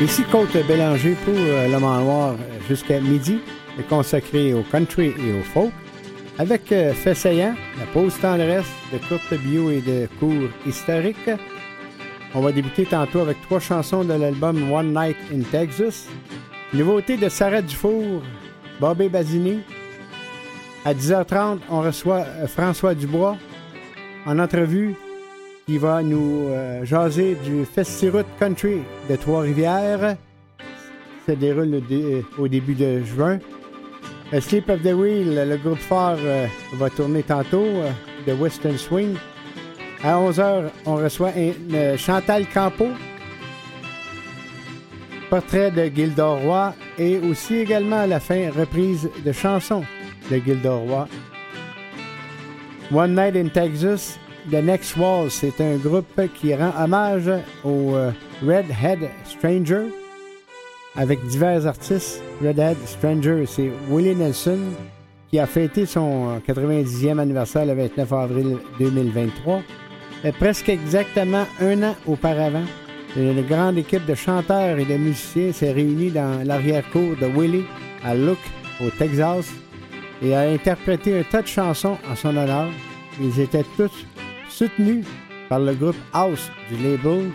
Ici Côte Bélanger pour euh, Le Manoir jusqu'à midi, consacré au country et au folk. Avec euh, fait saillant, la pause tendresse, de courtes bio et de cours historiques. On va débuter tantôt avec trois chansons de l'album One Night in Texas. Nouveauté de Sarah Dufour, Bobby Basini. À 10h30, on reçoit euh, François Dubois en entrevue qui va nous euh, jaser du Festiroute Country de Trois-Rivières. Ça déroule au début de juin. Sleep of the Wheel, le groupe phare euh, va tourner tantôt de Western Swing. À 11h, on reçoit Chantal Campo, portrait de Gildor Roy et aussi également à la fin, reprise de chansons de Gildor Roy. One Night in Texas, The Next Wall, c'est un groupe qui rend hommage au euh, Redhead Stranger avec divers artistes. Redhead Stranger, c'est Willie Nelson qui a fêté son 90e anniversaire le 29 avril 2023. Et presque exactement un an auparavant, une grande équipe de chanteurs et de musiciens s'est réunie dans l'arrière-cour de Willie à Look, au Texas, et a interprété un tas de chansons en son honneur. Ils étaient tous soutenu par le groupe House du label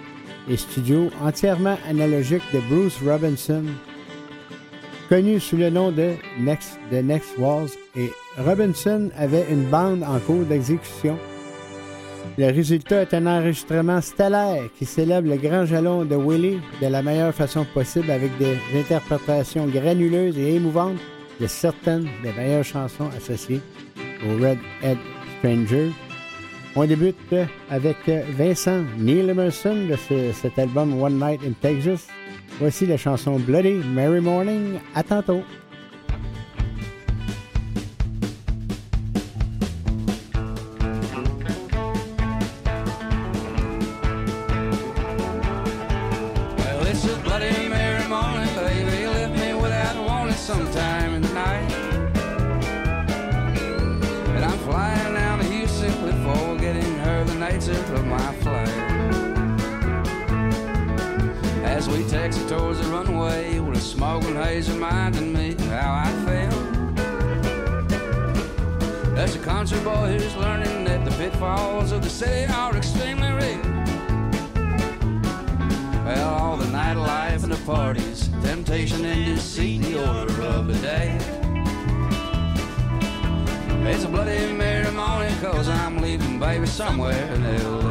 et studio entièrement analogique de Bruce Robinson, connu sous le nom de Next, The Next Walls, et Robinson avait une bande en cours d'exécution. Le résultat est un enregistrement stellaire qui célèbre le grand jalon de Willie de la meilleure façon possible avec des interprétations granuleuses et émouvantes de certaines des meilleures chansons associées au Red Head Stranger on débute avec Vincent Neil Emerson de cet album One Night in Texas. Voici la chanson Bloody Mary Morning. À tantôt. Cause I'm leaving, baby, somewhere else.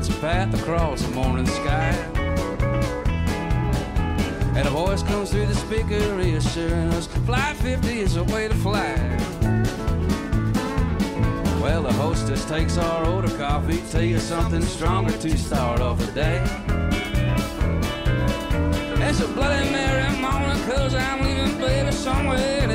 clouds path across the morning sky. And a voice comes through the speaker reassuring us, "Fly 50 is the way to fly. Well, the hostess takes our order, coffee, tea, or something stronger to start off the day. It's a Bloody Mary morning, cause I'm leaving baby somewhere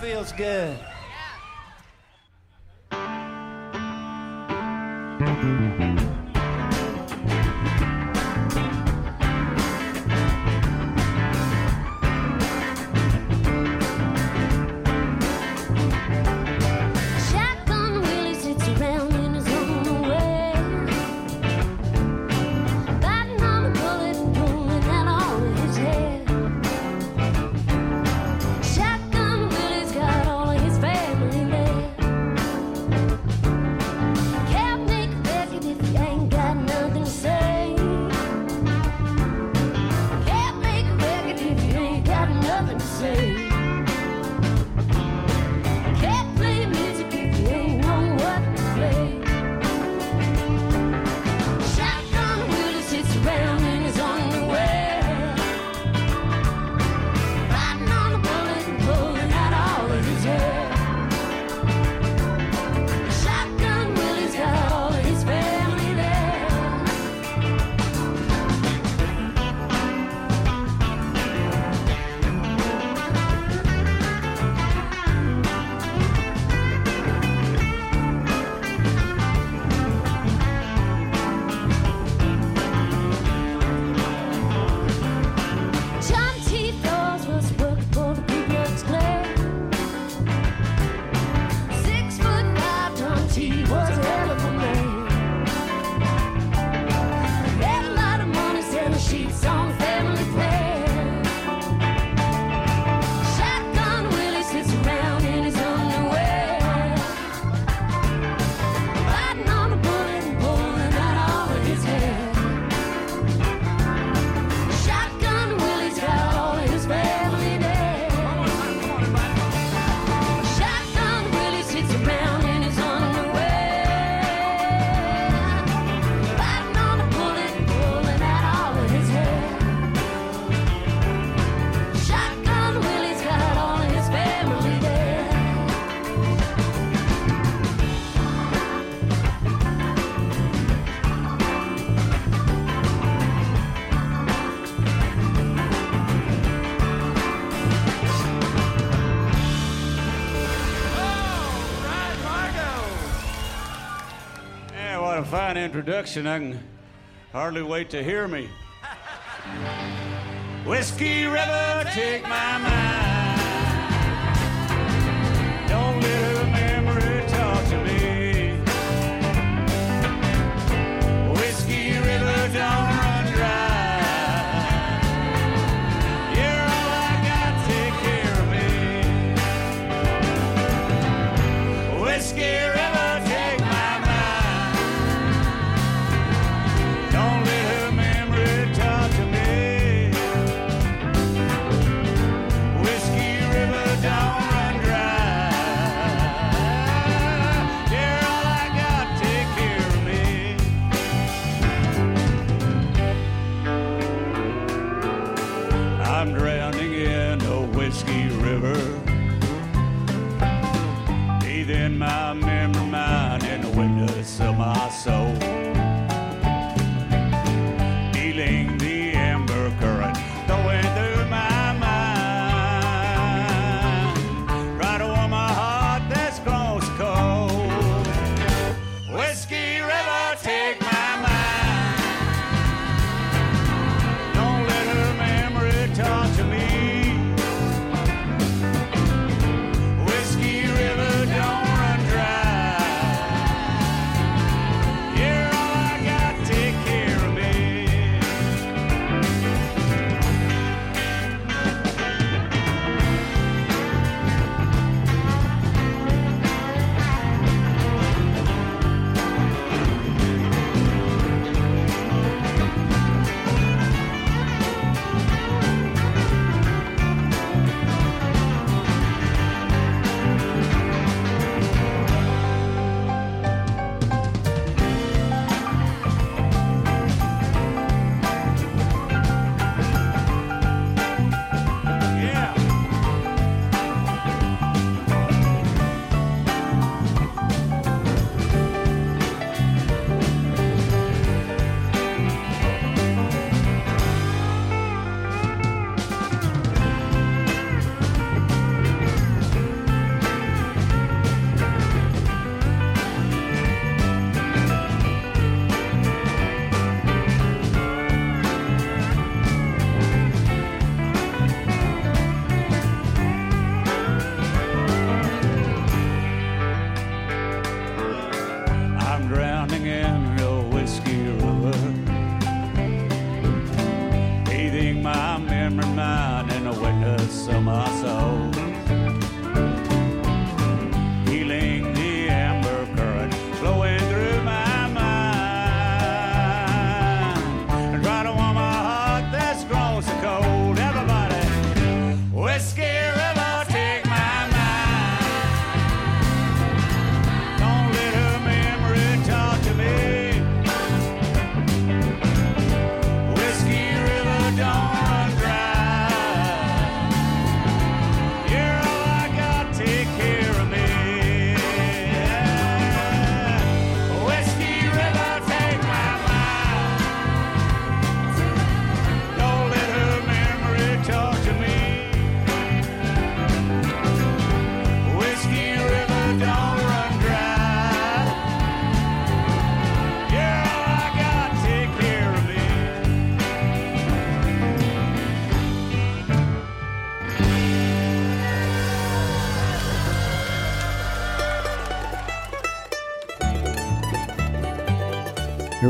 feels good. Introduction, I can hardly wait to hear me. Whiskey River, take my mind.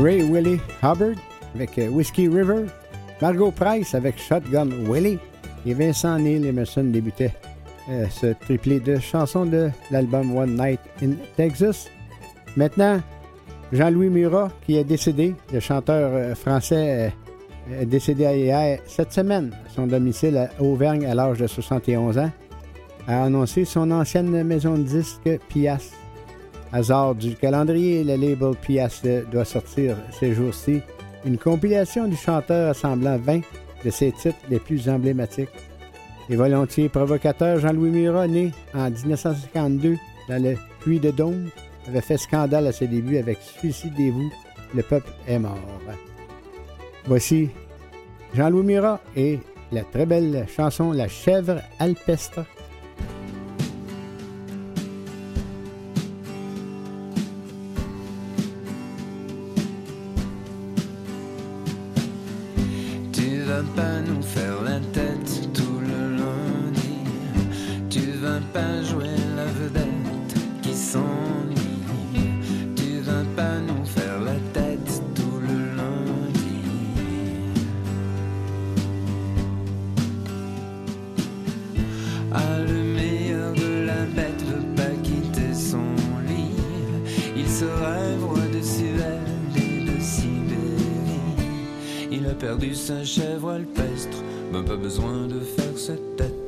Ray Willie Hubbard avec euh, Whiskey River, Margot Price avec Shotgun Willie et Vincent Neil Emerson débutaient euh, ce triplé de chansons de l'album One Night in Texas. Maintenant, Jean-Louis Murat, qui est décédé, le chanteur euh, français est décédé hier cette semaine son domicile à Auvergne à l'âge de 71 ans, a annoncé son ancienne maison de disques Pias. Hasard du calendrier, le label Pias doit sortir ces jours-ci une compilation du chanteur assemblant 20 de ses titres les plus emblématiques. Et volontiers provocateur Jean-Louis Murat, né en 1952 dans le Puy de Dôme, avait fait scandale à ses débuts avec Suicidez-vous, le peuple est mort. Voici Jean-Louis Murat et la très belle chanson La chèvre alpestre. nous fait perdu sa chèvre alpestre, même pas besoin de faire cette tête.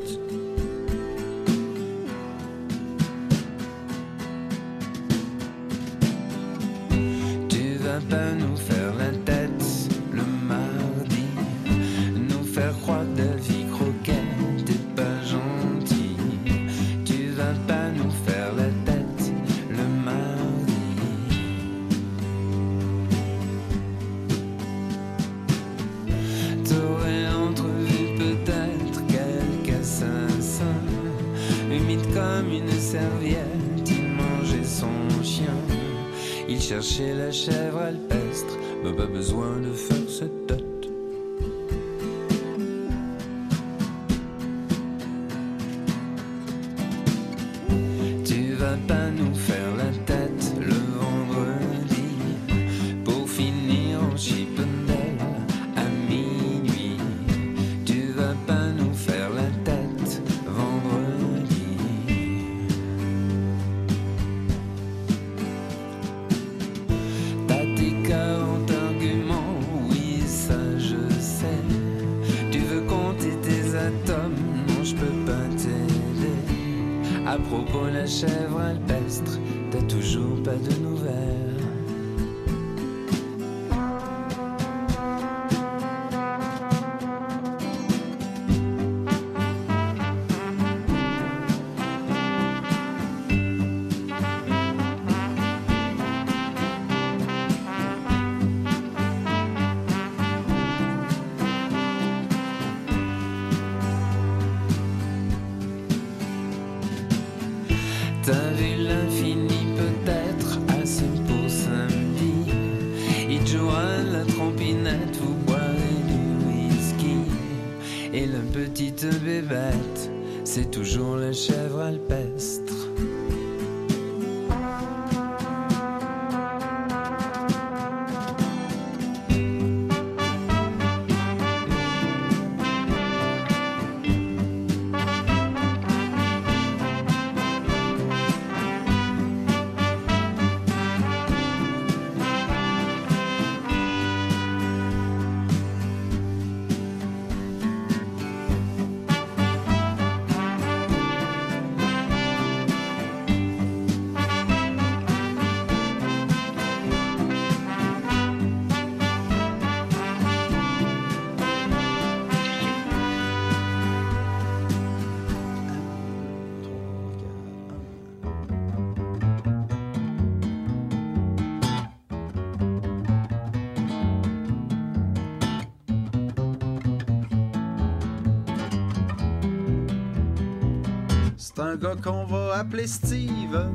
un gars qu'on va appeler Steve.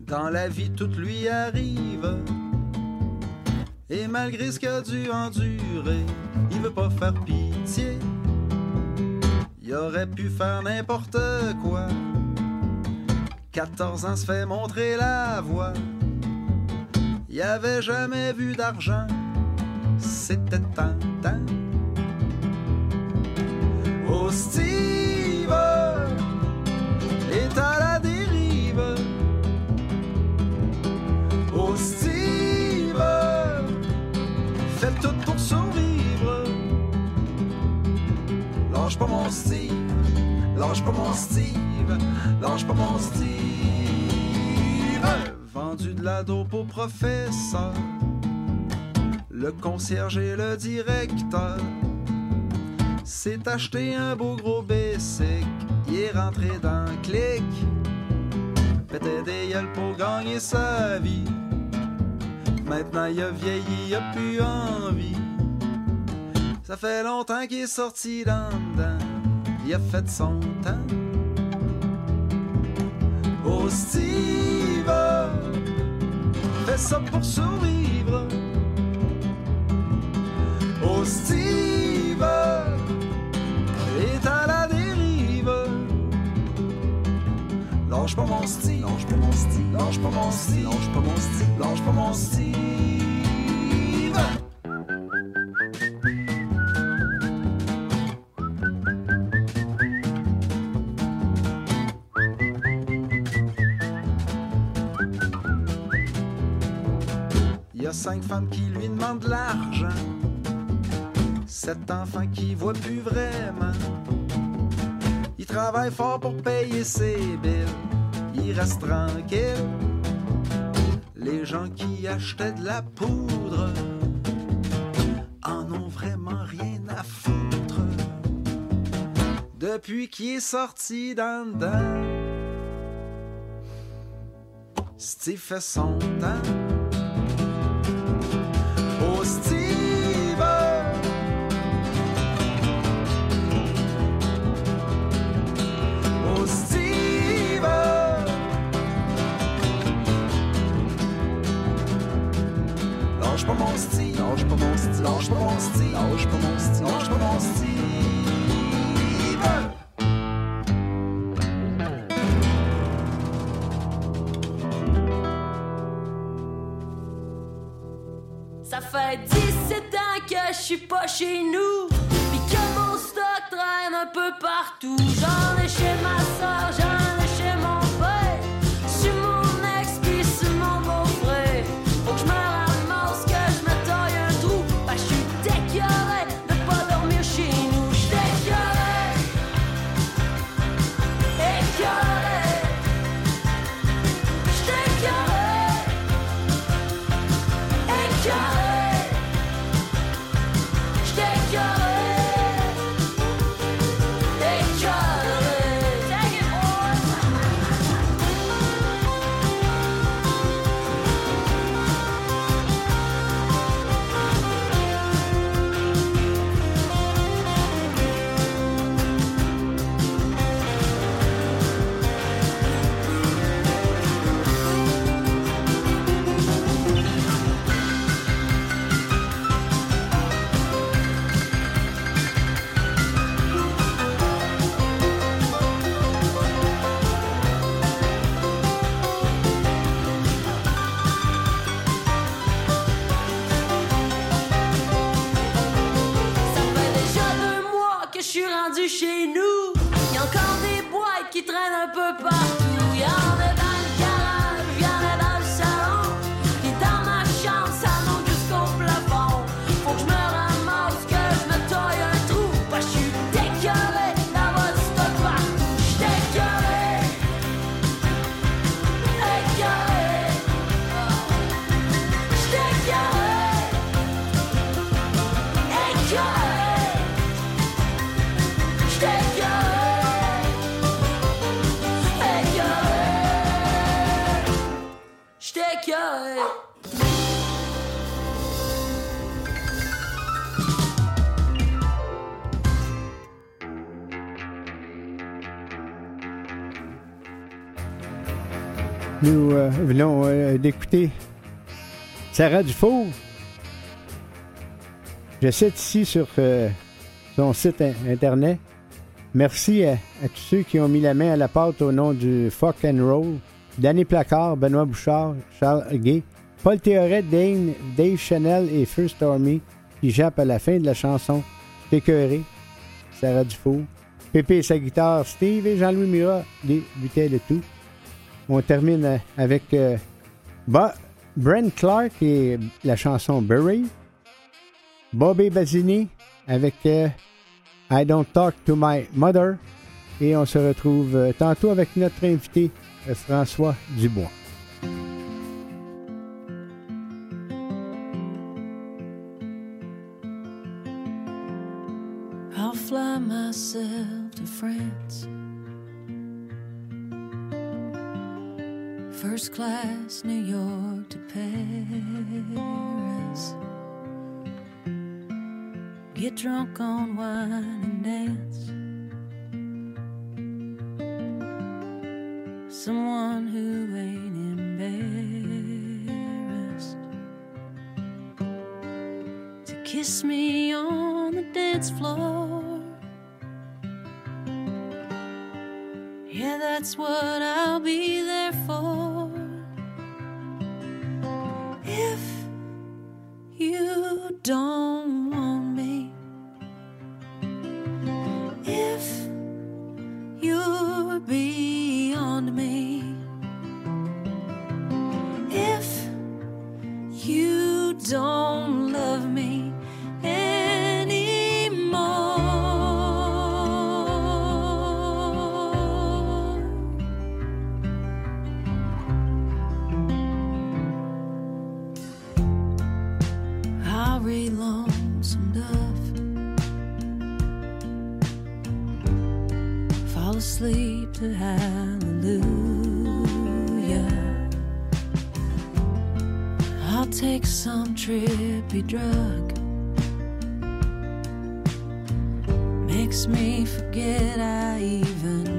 Dans la vie, tout lui arrive. Et malgré ce qu'il a dû endurer, il veut pas faire pitié. Il aurait pu faire n'importe quoi. 14 ans se fait montrer la voie. Il avait jamais vu d'argent. C'était un professeur, le concierge et le directeur. S'est acheté un beau gros basic, il est rentré dans le clic. Faitait des gueules pour gagner sa vie. Maintenant il a vieilli, il a plus envie. Ça fait longtemps qu'il est sorti d'un il a fait son temps. Hostie! pour survivre. Oh Steve est à la dérive. Lange pas mon style, lâche pas mon style, l'ange pas mon style, lâche pas mon style, pas mon style. Cinq femmes qui lui demandent de l'argent. Sept enfants qui voient plus vraiment. Il travaille fort pour payer ses billes. Il reste tranquille. Les gens qui achetaient de la poudre en ont vraiment rien à foutre. Depuis qu'il est sorti d'en Steve fait son temps. Lâche pas mon style, lâche pas mon style, lâche pas mon style, lâche pas mon style. Ça fait 17 ans que je suis pas chez nous. Pis que mon stock traîne un peu partout. Nous venons euh, d'écouter Sarah Dufour. Je cite ici sur euh, son site in- internet. Merci à, tous ceux qui ont mis la main à la pâte au nom du Fuck Roll. Danny Placard, Benoît Bouchard, Charles Gay, Paul Théoret, Dane, Dave Chanel et First Stormy qui jappent à la fin de la chanson Écœuré, Sarah Dufour. Pépé et sa guitare, Steve et Jean-Louis Murat débutaient le tout. On termine avec euh, Brent Clark et la chanson Bury. Bobby Basini avec euh, I Don't Talk to My Mother. Et on se retrouve euh, tantôt avec notre invité François Dubois. I'll fly myself to France. First class, New York to Paris. Get drunk on wine and dance. Someone who ain't embarrassed to kiss me on the dance floor. Yeah, that's what I'll be there for. You don't want Hallelujah. I'll take some trippy drug. Makes me forget I even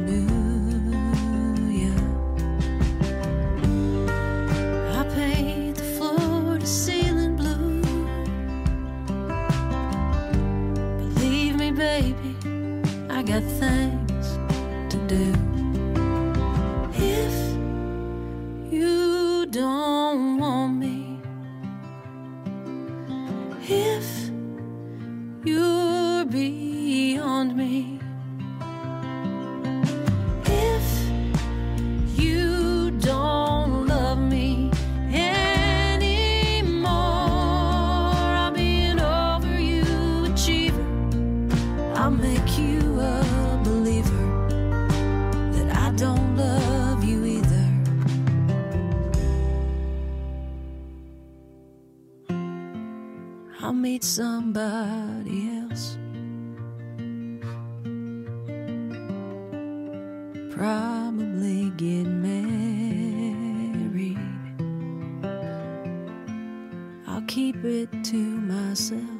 I'll meet somebody else. Probably get married. I'll keep it to myself.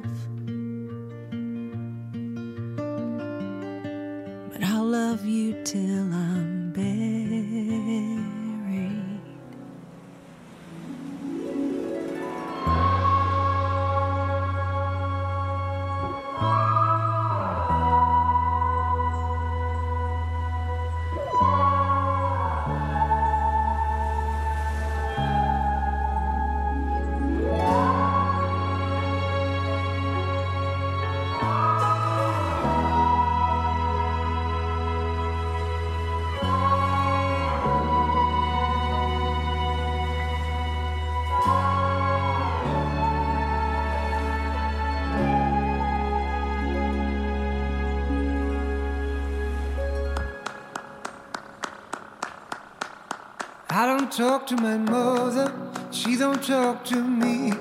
Talk to my mother, she don't talk to me.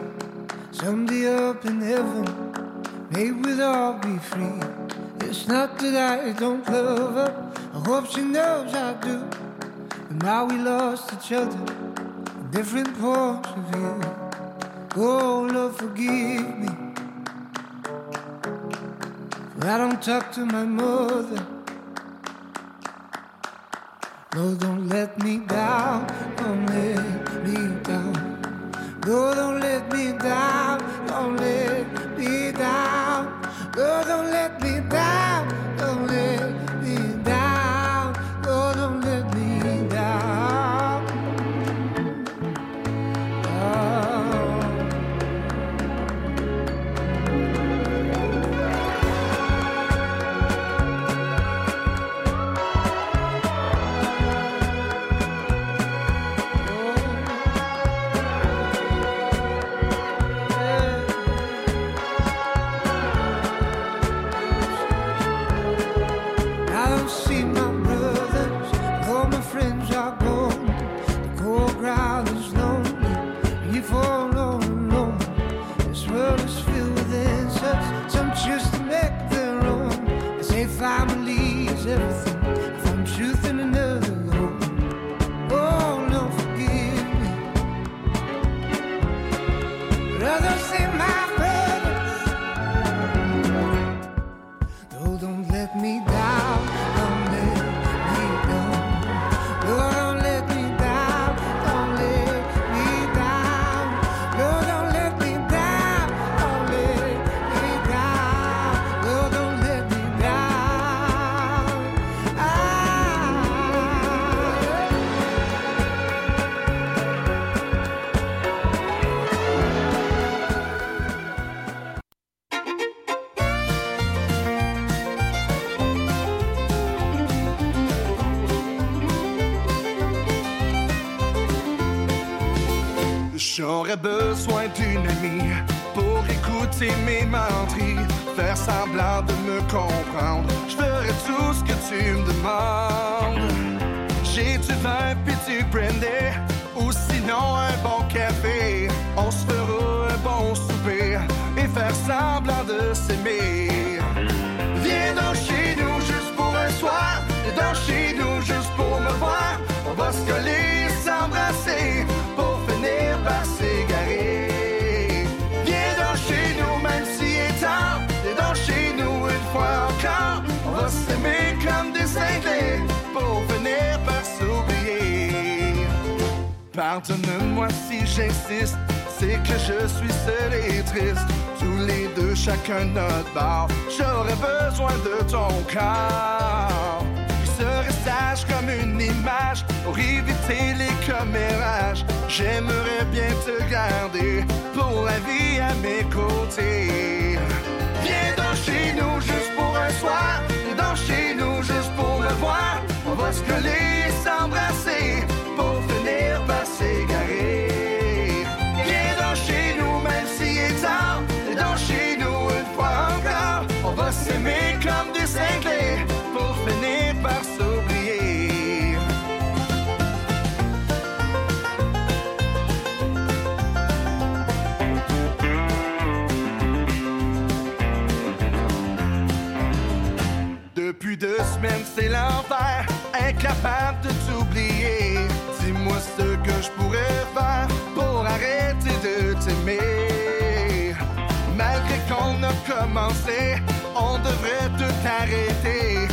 Someday up in heaven, maybe we'll all be free. It's not that I don't love her, I hope she knows I do. But now we lost each other, different points of view. Oh, Lord, forgive me. For I don't talk to my mother. No, don't let me down, don't let me down. No, don't let me down, J'aurais besoin d'une amie pour écouter mes menteries, faire semblant de me comprendre. Je ferai tout ce que tu me demandes. J'ai du vin puis du brandy, ou sinon un bon café. On se fera un bon souper et faire semblant de s'aimer. Viens donc chez nous juste pour un soir, viens donc chez nous juste pour me voir. On va se coller s'embrasser Pardonne-moi si j'insiste, c'est que je suis seul et triste. Tous les deux, chacun notre bar. J'aurais besoin de ton corps. Je serais sage comme une image pour éviter les commérages. J'aimerais bien te garder pour la vie à mes côtés. Viens donc chez nous juste pour un soir. Viens donc chez nous juste pour me voir. On va se coller et s'embrasser incapable de t'oublier. Dis-moi ce que je pourrais faire pour arrêter de t'aimer. Malgré qu'on a commencé, on devrait tout arrêter.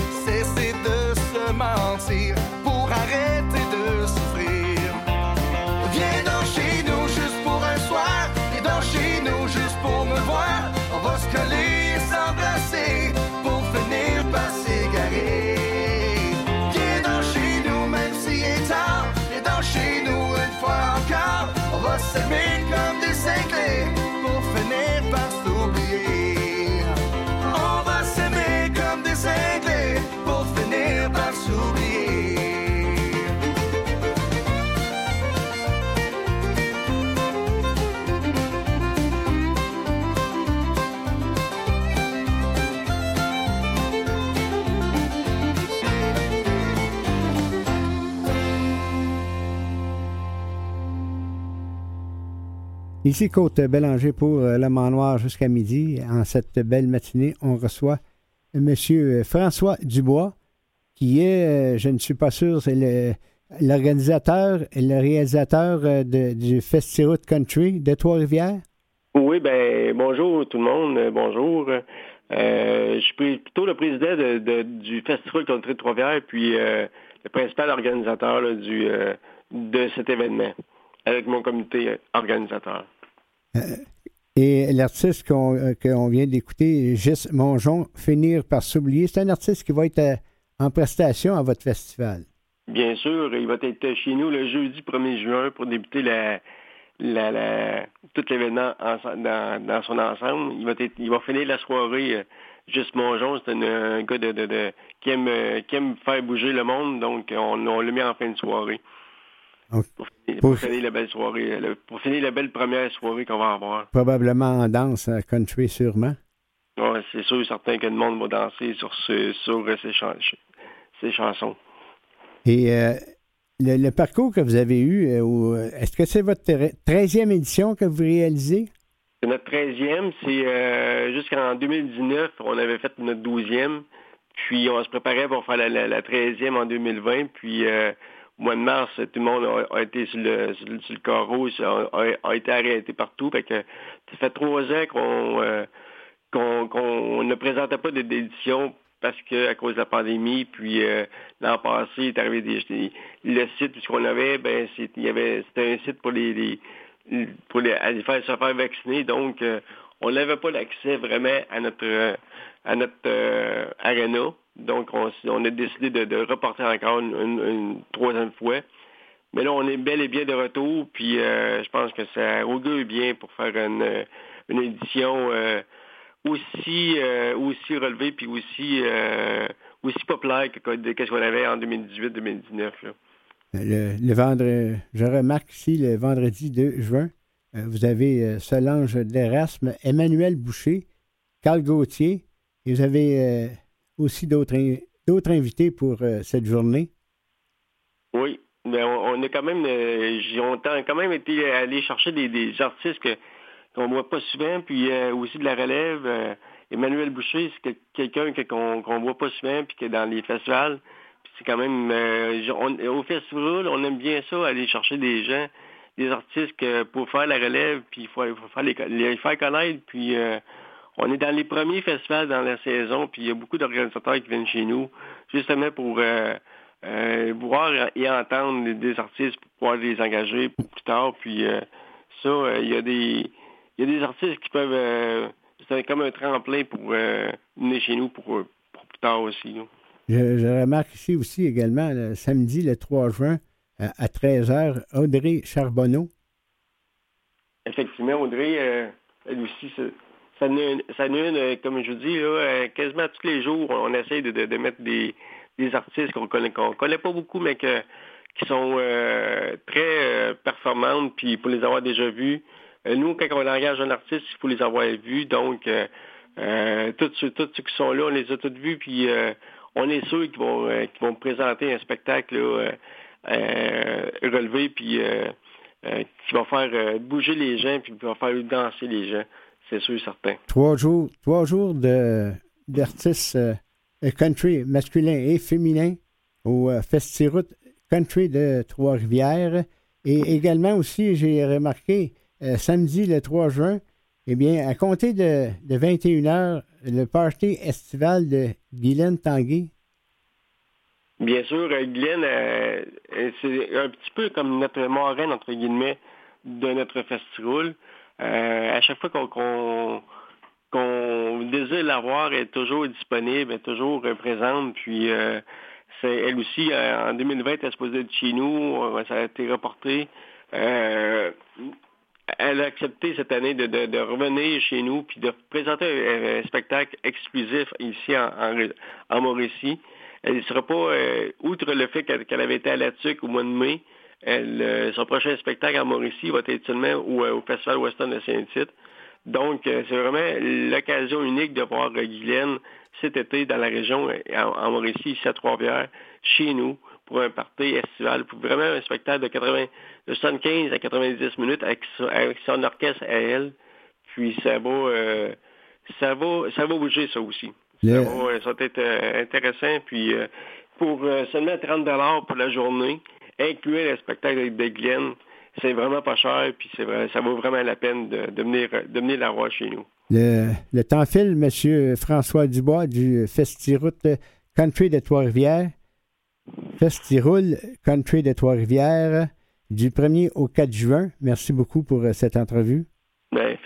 Ici Côte Bélanger pour euh, Le Mans Noir jusqu'à midi. En cette belle matinée, on reçoit M. François Dubois, qui est, euh, je ne suis pas sûr, c'est l'organisateur et le réalisateur euh, de- du Festival Country de Trois-Rivières. Oui, ben bonjour tout le monde, euh, bonjour. Euh, je suis plutôt le président de- du Festival Country de Trois-Rivières, puis euh, le principal organisateur euh, de cet événement, avec mon comité euh, organisateur. Et l'artiste qu'on euh, vient d'écouter, Gis Mongeon, Finir par s'oublier, c'est un artiste qui va être euh, en prestation à votre festival. Bien sûr, il va être chez nous le jeudi 1er juin pour débuter la, la, la- tout l'événement dans, dans son ensemble. Il va, être- il va finir la soirée. euh, Juste Mongeon, c'est un, gars de, de- de- qui, aime, euh, qui aime faire bouger le monde, donc on, on le met en fin de soirée. Pour, finir- pour- pour finir la belle soirée, pour finir la belle première soirée qu'on va avoir. Probablement en danse, euh, country sûrement. Ouais, c'est sûr, certain que le monde va danser sur, ce, sur euh, ces, chan- ces chansons. Et euh, le, le parcours que vous avez eu, euh, est-ce que c'est votre tre- 13e édition que vous réalisez? C'est notre 13e, c'est euh, jusqu'en 2019, on avait fait notre 12e, puis on se préparait pour faire la, la- la 13e en 2020, puis au mois de mars, tout le monde a, été sur le, sur sur le carreau, a, été arrêté partout, fait que ça fait trois ans qu'on euh, qu'on ne présentait pas d'édition parce que à cause de la pandémie, puis euh, l'an passé, il est arrivé des, le site puisqu'on avait, ben c'était un site pour les, les- pour les, aller faire se faire vacciner, donc euh, on n'avait pas l'accès vraiment à notre euh, à notre euh, arena. Donc on, a décidé de, reporter encore une, troisième fois. Mais là, on est bel et bien de retour, puis euh, je pense que ça augure bien pour faire une, une édition euh, aussi euh, aussi relevée puis aussi aussi populaire que que- qu'est-ce qu'on avait en 2018-2019. là. Le, le vendredi, je remarque ici le vendredi 2 juin, vous avez Solange d'Erasme, Emmanuel Boucher, Carl Gauthier, et vous avez aussi d'autres in- d'autres invités pour euh, cette journée. Oui, mais on, on a quand même, euh, on quand même été allé chercher des, des artistes qu'on voit pas souvent, puis euh, aussi de la relève. euh, Emmanuel Boucher, c'est quel- quelqu'un que- qu'on qu'on voit pas souvent, puis qui est dans les festivals. C'est quand même, au festival, on aime bien ça, aller chercher des gens, des artistes que pour faire la relève, puis il faut, faut faire les, les faire connaître, puis on est dans les premiers festivals dans la saison, puis il y a beaucoup d'organisateurs qui viennent chez nous, justement pour euh, euh, voir et entendre des- artistes pour pouvoir les engager pour plus tard. Puis euh, ça, il y a des il y a des artistes qui peuvent c'est comme un tremplin pour venir chez nous pour, pour plus tard aussi. Je, je remarque ici aussi également, le samedi, le 3 juin, à, à 13h, Audrey Charbonneau. Effectivement, Audrey, elle aussi, ça, en est ça une, euh, comme je vous dis, là, euh, quasiment tous les jours, on essaie de, de- de mettre des, des artistes qu'on connaît, qu'on connaît pas beaucoup, mais que, qui sont euh, très euh, performantes, puis pour les avoir déjà vus. Nous, quand on engage un artiste, il faut les avoir vus. Donc, euh, tous, ceux, tous ceux qui sont là, on les a tous vus, puis euh, on est sûr qu'ils vont, euh, qu'ils vont présenter un spectacle là, relevé, puis qui va faire bouger les gens, puis qui va faire danser les gens. C'est sûr certain. Trois jours, trois jours de, d'artistes euh, country masculins et féminins au euh, Festiroute Country de Trois-Rivières. Et également aussi, j'ai remarqué, euh, samedi le 3 juin, eh bien, à compter de, de 21h, le party estival de Guylaine Tanguay. Bien sûr, euh, euh, c'est un petit peu comme notre marraine, entre guillemets, de notre festival. Euh, à chaque fois qu'on qu'on qu'on désire la voir, elle est toujours disponible, elle est toujours présente. Puis euh, c'est elle aussi, euh, en 2020, elle est supposée être chez nous, euh, ça a été reporté. Euh, elle a accepté cette année de, de- de revenir chez nous puis de présenter un, spectacle exclusif ici en, en, en Mauricie. Elle ne sera pas, outre le fait qu'elle qu'elle avait été à la TUC au mois de mai, elle, euh, son prochain spectacle en Mauricie va être seulement au, euh, au Festival Western de Saint-Tite. Donc, euh, c'est vraiment l'occasion unique de voir Guylaine cet été dans la région, en, Mauricie, ici à Trois-Rivières, chez nous, pour un party estival, pour vraiment un spectacle de, 80, de 75 à 90 minutes avec son, avec son orchestre à elle. Puis ça va, euh, ça va, ça va bouger ça aussi. Ça, va, ça va être euh, intéressant. Puis euh, pour seulement 30 pour la journée, inclure le spectacle de Glenn, c'est vraiment pas cher. Puis c'est vrai, ça vaut vraiment la peine de, de venir, de venir la voir chez nous. Le, le temps file, M. François Dubois du Festiroute Country de Trois-Rivières. Festiroule Country de Trois-Rivières du 1er au 4 juin. Merci beaucoup pour euh, cette entrevue. Ben,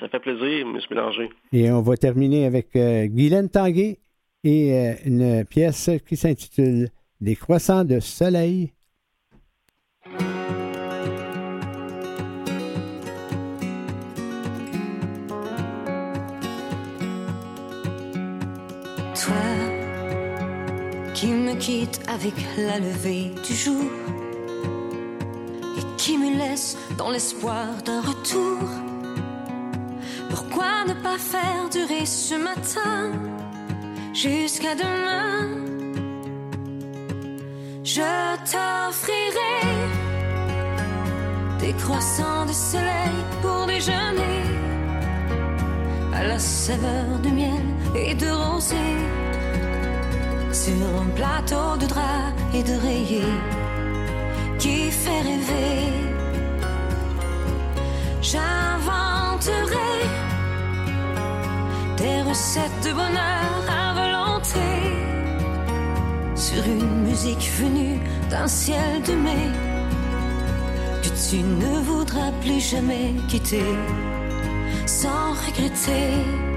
ça fait plaisir, M. Mélanger. Et on va terminer avec euh, Guylaine Tanguay et euh, une pièce qui s'intitule Des croissants de soleil. Quitte avec la levée du jour et qui me laisse dans l'espoir d'un retour. Pourquoi ne pas faire durer ce matin jusqu'à demain? Je t'offrirai des croissants de soleil pour déjeuner à la saveur de miel et de rosée sur un plateau de drap et de rayé qui fait rêver. J'inventerai des recettes de bonheur à volonté sur une musique venue d'un ciel de mai que tu ne voudras plus jamais quitter sans regretter.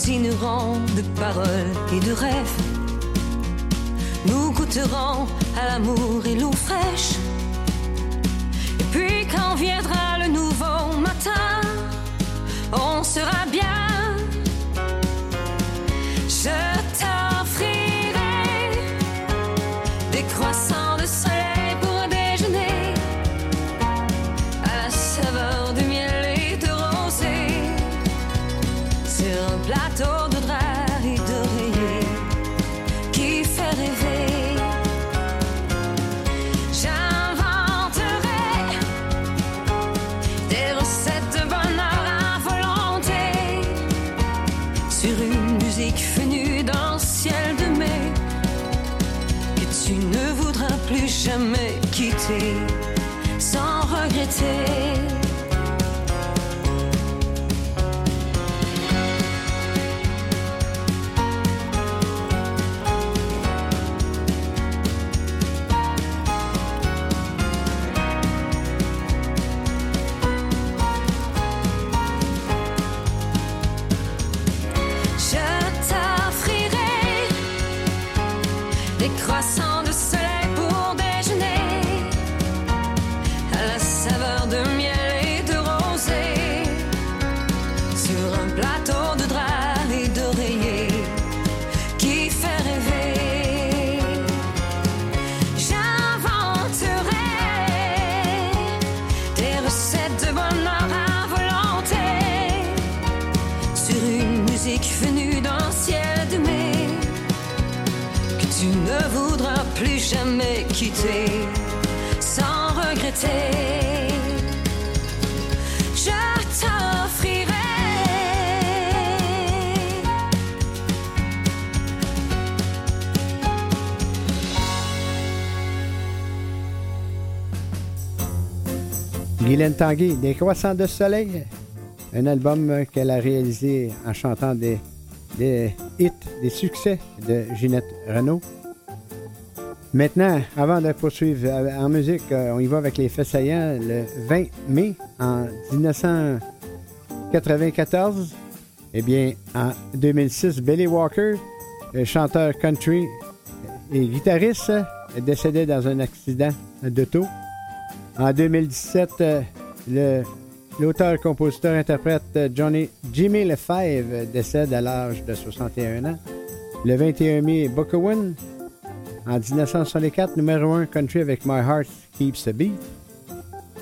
Dînerons de paroles et de rêves. Nous goûterons à l'amour et l'eau fraîche. Et puis, quand viendra le nouveau matin, on sera bien. plus jamais quitter sans regretter. Guylaine Tanguay, Des Croissants de Soleil, un album qu'elle a réalisé en chantant des, des hits, des succès de Ginette Renault. Maintenant, avant de poursuivre euh, en musique, euh, on y va avec les faits saillants. Le 20 mai en 1994, eh bien, en 2006, Billy Walker, chanteur country et guitariste, est décédé dans un accident d'auto. En 2017, euh, l'auteur, compositeur, interprète Johnny Jimmy Lefebvre décède à l'âge de 61 ans. Le 21 mai, Booker En 1964, numéro 1 country avec My Heart Keeps a Beat.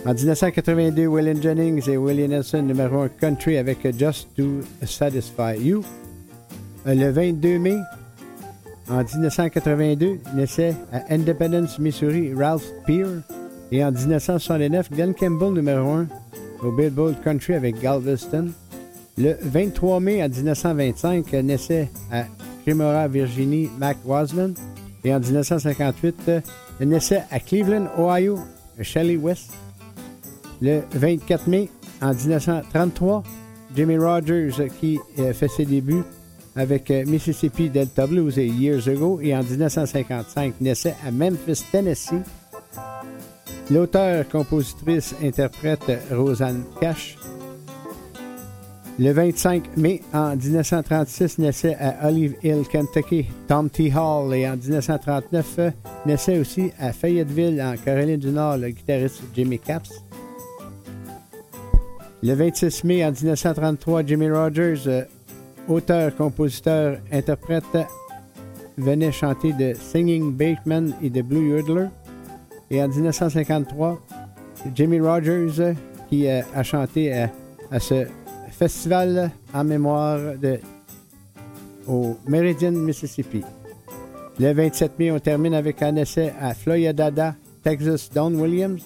En 1982, William Jennings et Willie Nelson, numéro 1 country avec Just to Satisfy You. Le 22 mai, en 1982, naissait à Independence, Missouri, Ralph Peer. Et en 1969, Glenn Campbell, numéro 1 au Billboard Country avec Galveston. Le 23 mai en 1925, naissait à Cremora, Virginie, Mac Wasman. Et en 1958, euh, naissait à Cleveland, Ohio, Shelley West. Le 24 mai en 1933, Jimmy Rogers euh, qui euh, fait ses débuts avec Mississippi Delta Blues et Years Ago. Et en 1955, naissait à Memphis, Tennessee. L'auteur, compositrice, interprète Rosanne Cash. Le 25 mai en 1936 naissait à Olive Hill, Kentucky, Tom T. Hall. Et en 1939 euh, naissait aussi à Fayetteville, en Caroline du Nord, le guitariste Jimmy Caps. Le 26 mai en 1933, Jimmy Rogers, euh, auteur, compositeur, interprète, venait chanter de Singing Bateman et de Blue Yodeler. Et en 1953, Jimmy Rogers, euh, qui euh, a chanté à ce festival en mémoire de, au Meridian, Mississippi. Le 27 mai, on termine avec un essai à Floyadada, Texas, Don Williams.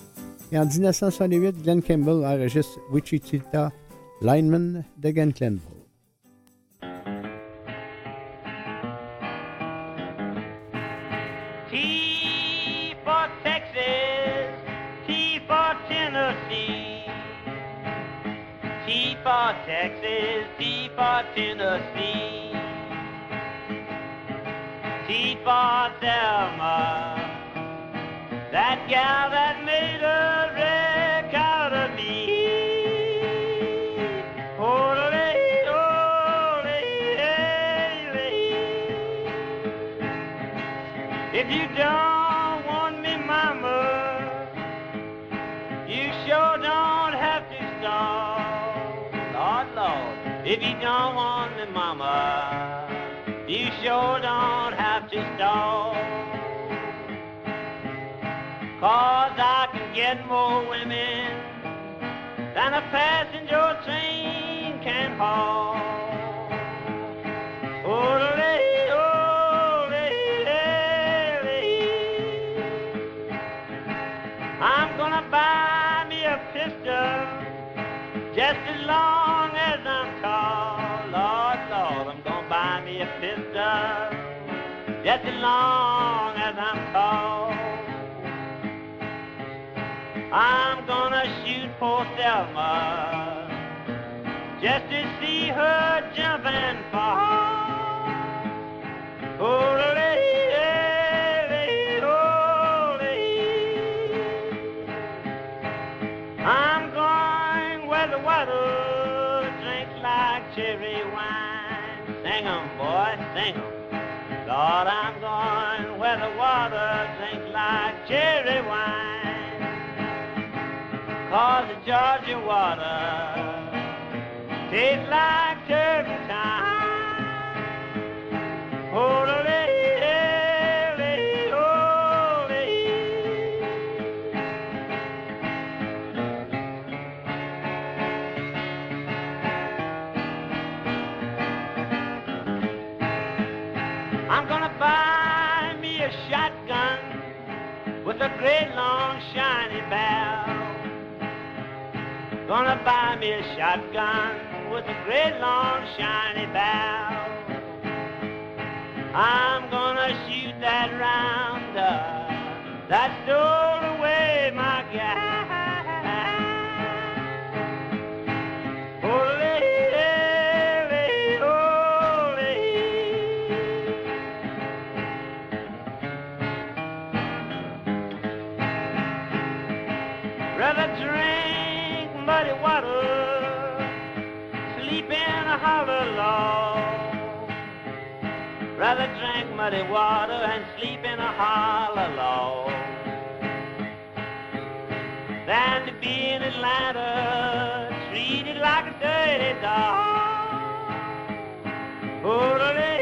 Et en 1968, Glenn Campbell enregistre Wichita Lineman de Glenn Campbell. Tennessee. T for Thelma, that gal that Cause I can get more women than a passenger train can haul. Long as I'm tall. I'm gonna shoot for Selma just to see her jump and fall. Oh, lady, lady, oh, lady. I'm going where the water drinks like cherry wine. Sing 'em, boy, sing 'em. Lord, I'm the water drinks like cherry wine. Cause the Georgia water tastes like turpentine. Oh, great long shiny barrel. Gonna buy me a shotgun with a great long shiny barrel. I'm gonna shoot that rounder that stole away my gal. Muddy water and sleep in a hollow log than to be in Atlanta treated like a dirty dog. Oh,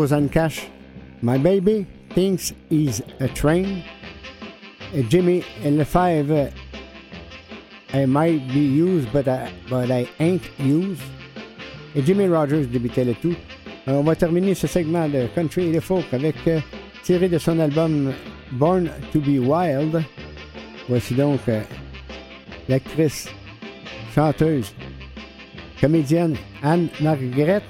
Rosanne Cash, My Baby Thinks He's a Train, et Jimmy Lefebvre, uh, I Might Be Used But I, but I Ain't Used, et Jimmy Rogers débutait le tout. Euh, on va terminer ce segment de Country et de Folk avec, euh, tiré de son album Born to Be Wild. Voici donc euh, l'actrice, chanteuse, comédienne Anne Margaret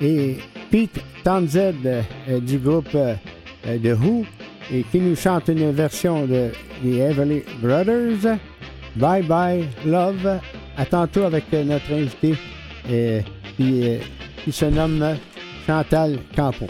et Pete Townsend euh, du groupe euh, euh, The Who et qui nous chante une version de The Everly Brothers. Bye bye love. À tantôt avec notre invité qui, qui se nomme Chantal Campo.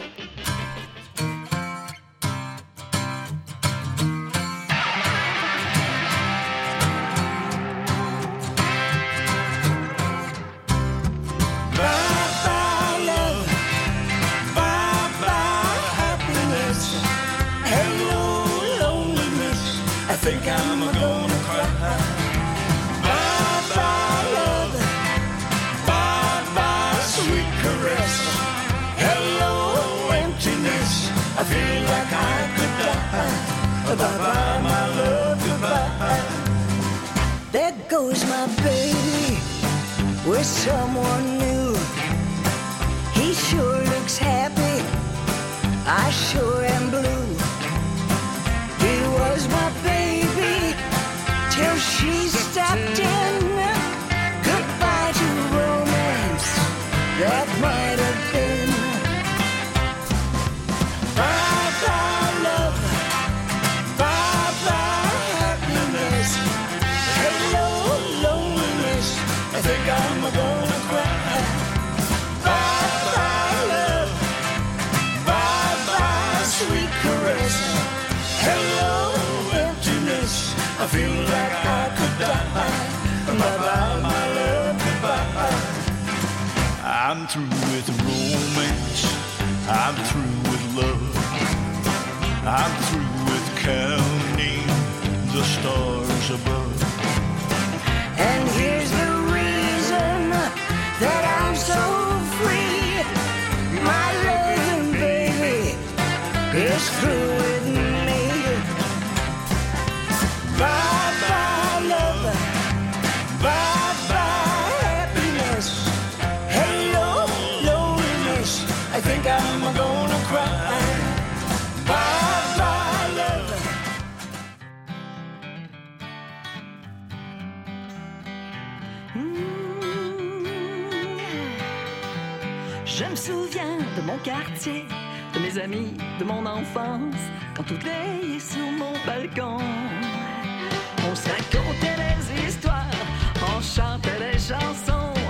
Je me souviens de mon quartier, de mes amis, de mon enfance, quand tout est sur mon balcon. On se racontait les histoires, on chantait les chansons.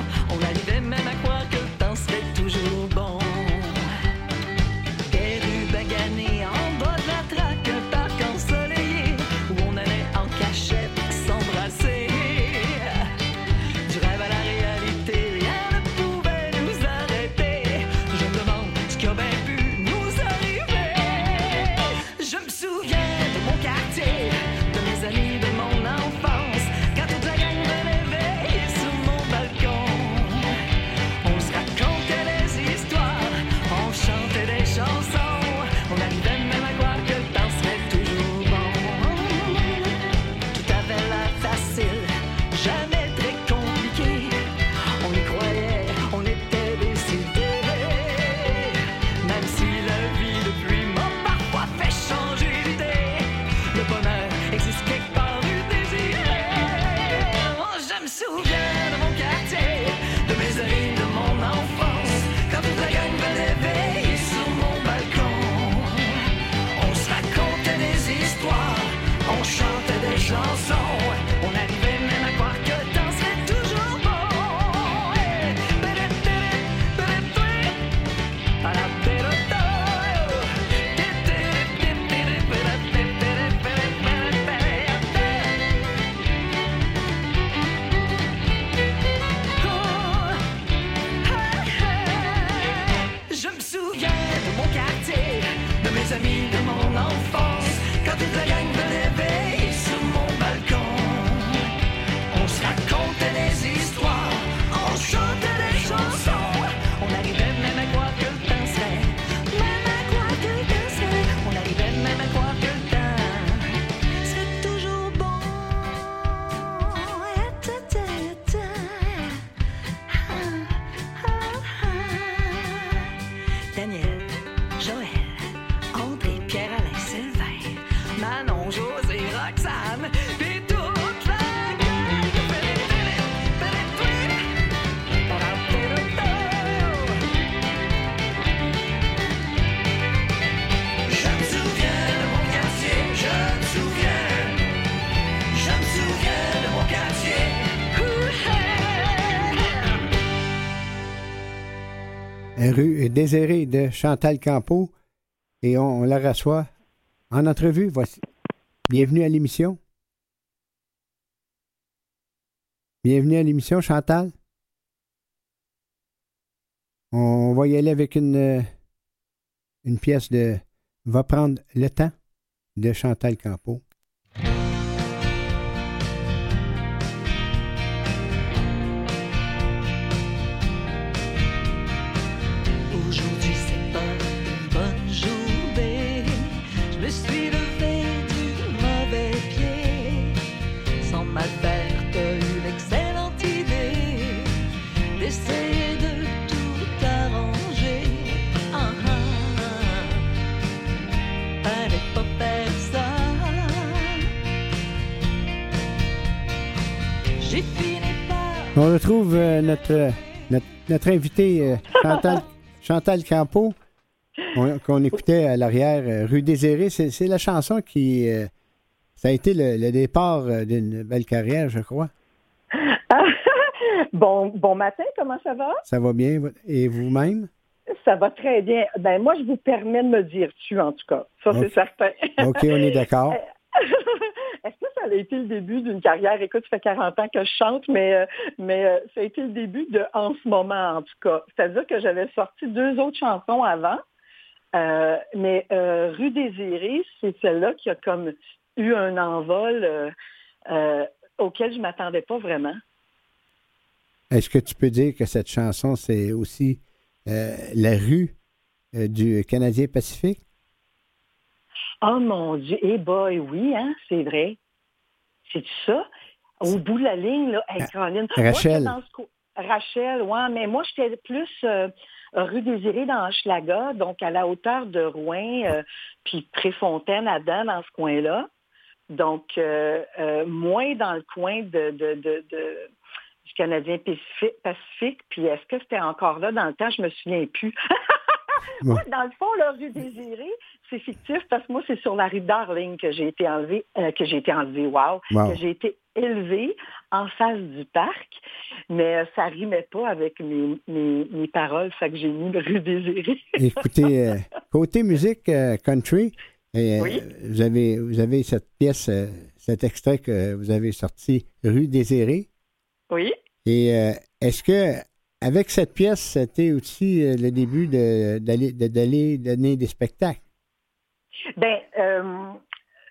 Rue Désirée de Chantal Campeau. Et on, la reçoit en entrevue. Voici. Bienvenue à l'émission. Bienvenue à l'émission, Chantal. On va y aller avec une, une pièce de Va prendre le temps de Chantal Campeau. On retrouve euh, notre, euh, notre, notre invité euh, Chantal, Chantal Campeau, on- qu'on écoutait à l'arrière, rue Désirée. C'est la chanson qui. ça a été le, le départ d'une belle carrière, je crois. bon, bon matin, comment ça va? Ça va bien? Et vous-même? Ça va très bien. Ben moi, je vous permets de me dire tu, en tout cas. Ça, c'est certain. OK, on est d'accord. Est-ce que ça a été le début d'une carrière? Écoute, ça fait 40 ans que je chante, mais, euh, mais euh, ça a été le début de En ce moment, en tout cas. C'est-à-dire que j'avais sorti deux autres chansons avant, euh, mais Rue Désirée, c'est celle-là qui a comme eu un envol auquel je ne m'attendais pas vraiment. Est-ce que tu peux dire que cette chanson, c'est aussi la rue du Canadien Pacifique? Oh mon Dieu, eh boy, oui, hein, c'est vrai. C'est ça? Au bout de la ligne, là, hey, Caroline. Moi, Rachel. j'étais dans ce co- Rachel, ouais, mais moi, j'étais plus euh, rue Désirée dans Hochelaga, donc à la hauteur de Rouen, euh, puis Préfontaine, à Dan, dans ce coin-là. Donc, euh, euh, moins dans le coin de, de, de, de- du Canadien Pacifique, Pacifique. Puis est-ce que c'était encore là dans le temps? Je me souviens plus. Moi, dans le fond, la rue Désirée, c'est fictif parce que moi, c'est sur la rue Darling que j'ai été enlevée, euh, que j'ai été enlevée, wow, Wow. que j'ai été élevée en face du parc, mais euh, ça rimait pas avec mes, mes, mes paroles, fait que j'ai mis rue Désirée. Écoutez, euh, côté musique euh, country, Oui. vous, avez, vous avez cette pièce, cet extrait que vous avez sorti, Rue Désirée. oui. Et est-ce que avec cette pièce, c'était aussi euh, le début d'aller de, donner des spectacles? Ben, euh,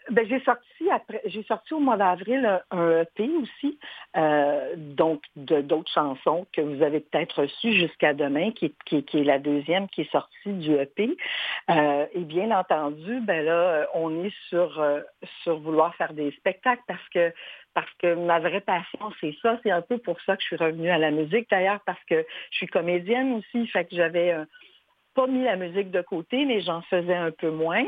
ben j'ai sorti après, j'ai sorti au mois d'avril un, EP aussi, euh, donc d'autres chansons que vous avez peut-être reçues jusqu'à demain, qui, est- la deuxième qui est sortie du EP. Et bien entendu, ben là, on est sur vouloir faire des spectacles parce que parce que ma vraie passion, c'est ça. C'est un peu pour ça que je suis revenue à la musique, d'ailleurs, parce que je suis comédienne aussi, fait que j'avais euh, pas mis la musique de côté, mais j'en faisais un peu moins.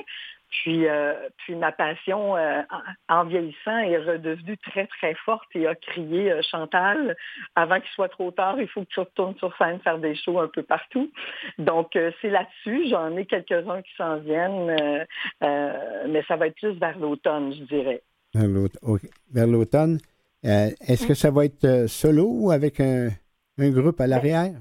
Puis, euh, puis ma passion, euh, en, vieillissant, est redevenue très, très forte et a crié euh, Chantal, avant qu'il soit trop tard, il faut que tu retournes sur scène faire des shows un peu partout. Donc, euh, c'est là-dessus. J'en ai quelques-uns qui s'en viennent, euh, mais ça va être plus vers l'automne, je dirais. Vers l'automne. Euh, est-ce que ça va être euh, solo ou avec un, un groupe à l'arrière?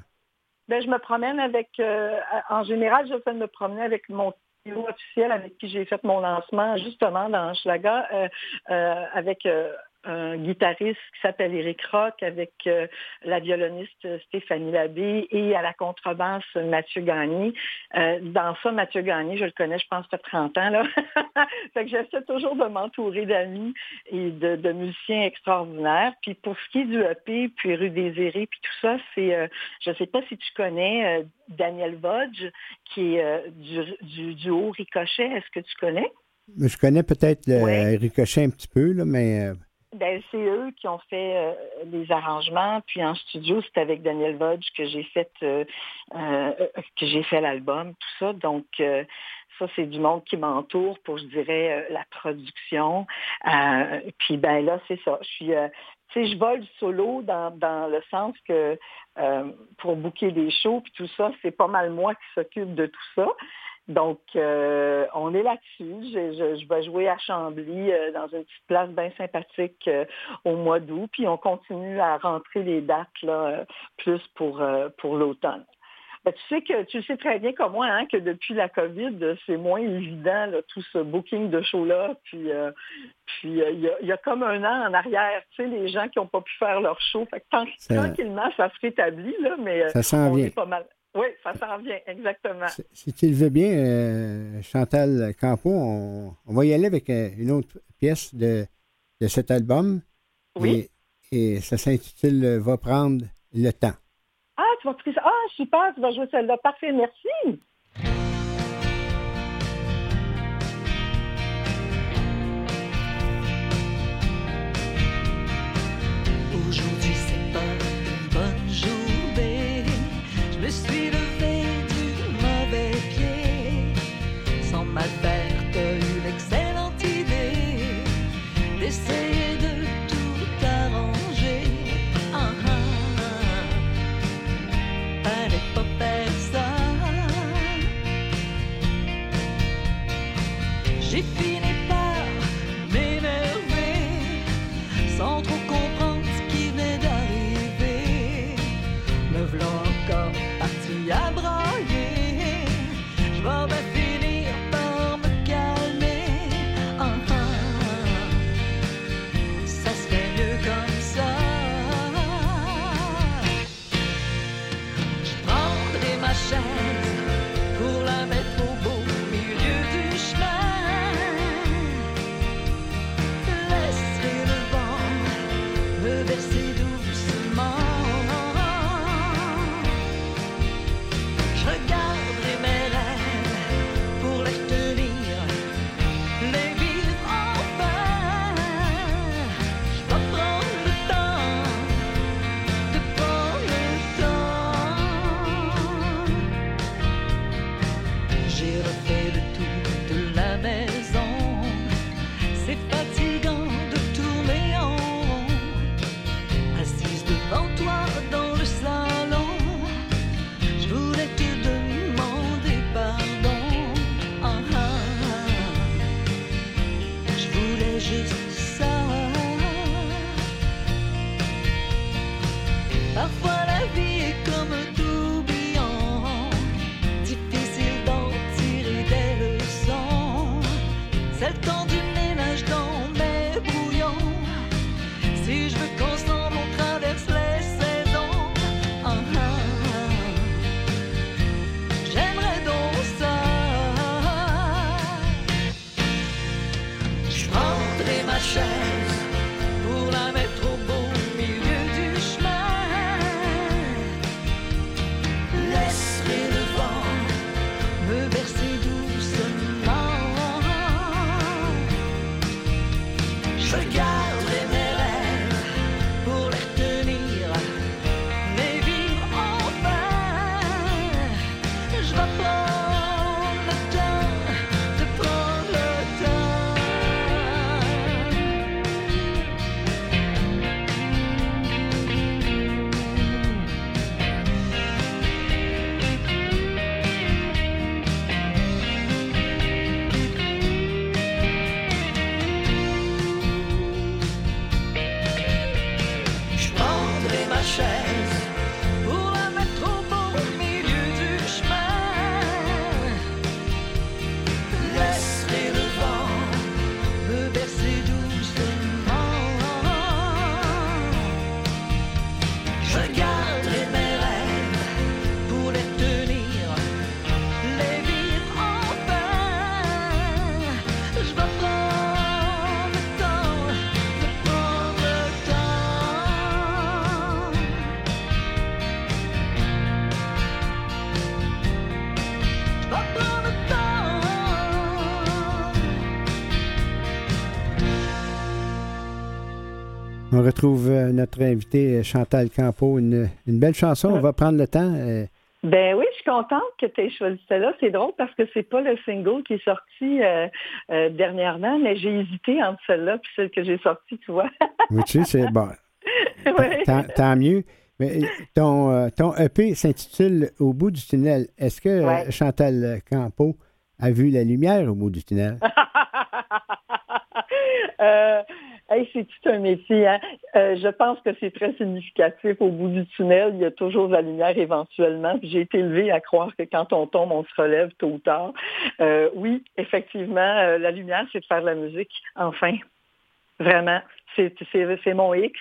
Ben, je me promène avec, euh, en général, je fais me promener avec mon trio officiel avec qui j'ai fait mon lancement justement dans Schlaga, euh, euh, avec euh, un guitariste qui s'appelle Eric Rock, avec euh, la violoniste Stéphanie Labbé et à la contrebasse Mathieu Gagné. Euh, dans ça, Mathieu Gagné, je le connais, je pense, fait 30 ans. Là. fait que j'essaie toujours de m'entourer d'amis et de, de musiciens extraordinaires. Puis pour ce qui est du EP, puis Rue Désirée, puis tout ça, c'est, euh, je ne sais pas si tu connais Daniel Vodge, qui est du, du duo Ricochet. Est-ce que tu connais? Je connais peut-être Ouais. Ricochet un petit peu, là, mais Ben, c'est eux qui ont fait euh, les arrangements. Puis en studio, c'est avec Daniel Vodge que j'ai fait euh, euh, que j'ai fait l'album, tout ça. Donc euh, ça, c'est du monde qui m'entoure pour, je dirais, euh, la production. Euh, puis ben là, c'est ça. Je suis euh, je vole solo dans, dans le sens que euh, pour booker des shows puis tout ça, c'est pas mal moi qui s'occupe de tout ça. Donc, euh, on est là-dessus. Je, je- je vais jouer à Chambly euh, dans une petite place bien sympathique euh, au mois d'août. Puis on continue à rentrer les dates là, euh, plus pour, euh, pour l'automne. Ben, tu sais que tu sais très bien comme moi hein, que depuis la COVID, c'est moins évident là, tout ce booking de show-là. Puis, euh, puis euh, il y, y a comme un an en arrière, tu sais, les gens qui n'ont pas pu faire leur show. Fait que tant- Ça- tranquillement, ça se rétablit, là, mais Ça on est pas mal. Oui, ça s'en vient, exactement. Si tu le veux bien, euh, Chantal Campo, on, on va y aller avec euh, une autre pièce de, de cet album. Oui. Et, et ça s'intitule Va prendre le temps. Ah, tu vas écouter ça. Ah, super, tu vas jouer celle-là. Parfait, merci. Suis levé du mauvais pied. Sans t'as eu l'excellente idée On retrouve euh, notre invité euh, Chantal Campo, une, une belle chanson. On va prendre le temps. euh, Ben oui, je suis contente que tu aies choisi celle-là. C'est drôle parce que c'est pas le single qui est sorti euh, euh, dernièrement, mais j'ai hésité entre celle-là et celle que j'ai sortie, tu vois. oui, tu sais, c'est bon. Ouais. Tant, tant mieux. Mais ton, ton EP s'intitule Au bout du tunnel. Est-ce que Ouais. Chantal Campo a vu la lumière au bout du tunnel? Euh, C'est tout un métier. hein. Euh, je pense que c'est très significatif. Au bout du tunnel, il y a toujours la lumière éventuellement. J'ai été élevée à croire que quand on tombe, on se relève tôt ou tard. Euh, oui, effectivement, euh, la lumière, c'est de faire de la musique. Enfin, vraiment, c'est mon X.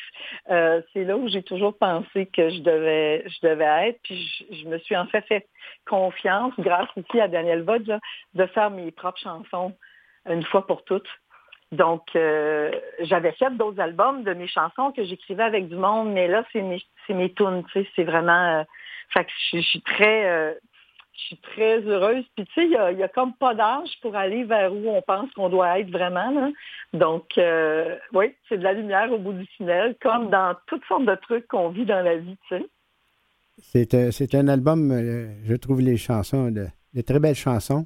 C'est là où j'ai toujours pensé que je devais, je devais être. Puis je, me suis en fait fait confiance, grâce aussi à Daniel Vod, de faire mes propres chansons une fois pour toutes. Donc, euh, j'avais fait d'autres albums de mes chansons que j'écrivais avec du monde, mais là, c'est mes, c'est mes tunes, tu sais, c'est vraiment... euh, fait que je, je suis très... euh, je suis très heureuse. Puis tu sais, il y a, y a comme pas d'âge pour aller vers où on pense qu'on doit être vraiment. là. Donc, euh, oui, c'est de la lumière au bout du tunnel, comme dans toutes sortes de trucs qu'on vit dans la vie, tu sais. C'est euh, c'est un album, euh, je trouve les chansons, de, de très belles chansons.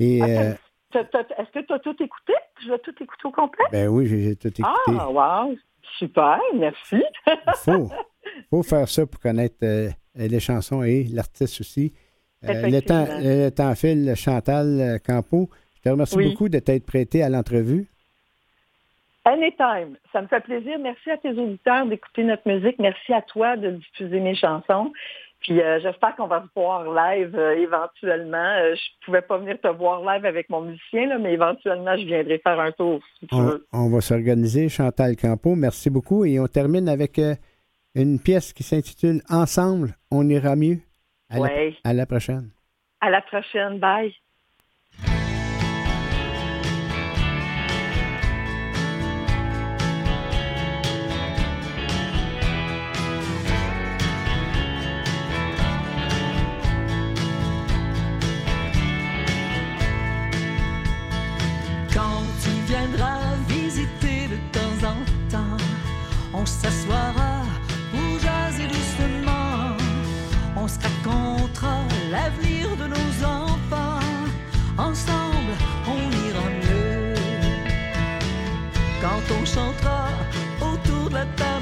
Et t'as- Est-ce que tu as tout écouté? Je vais tout écouter au complet? ben oui, j'ai tout écouté. Ah, wow! Super, merci. Il faut, faut faire ça pour connaître euh, les chansons et l'artiste aussi. Euh, le, temps, Effectivement. le temps file, Chantal euh, Campo. Je te remercie Oui. beaucoup de t'être prêté à l'entrevue. Anytime. Ça me fait plaisir. Merci à tes auditeurs d'écouter notre musique. Merci à toi de diffuser mes chansons. Puis euh, j'espère qu'on va se voir live euh, éventuellement. Euh, je pouvais pas venir te voir live avec mon musicien, là, mais éventuellement, je viendrai faire un tour si tu On, veux. on va s'organiser, Chantal Campo. Merci beaucoup. Et on termine avec euh, une pièce qui s'intitule Ensemble, on ira mieux. À, la- à la prochaine. À la prochaine. Bye. S'assoira pour jaser doucement. On se racontera l'avenir de nos enfants. Ensemble, on ira mieux. Quand on chantera autour de la table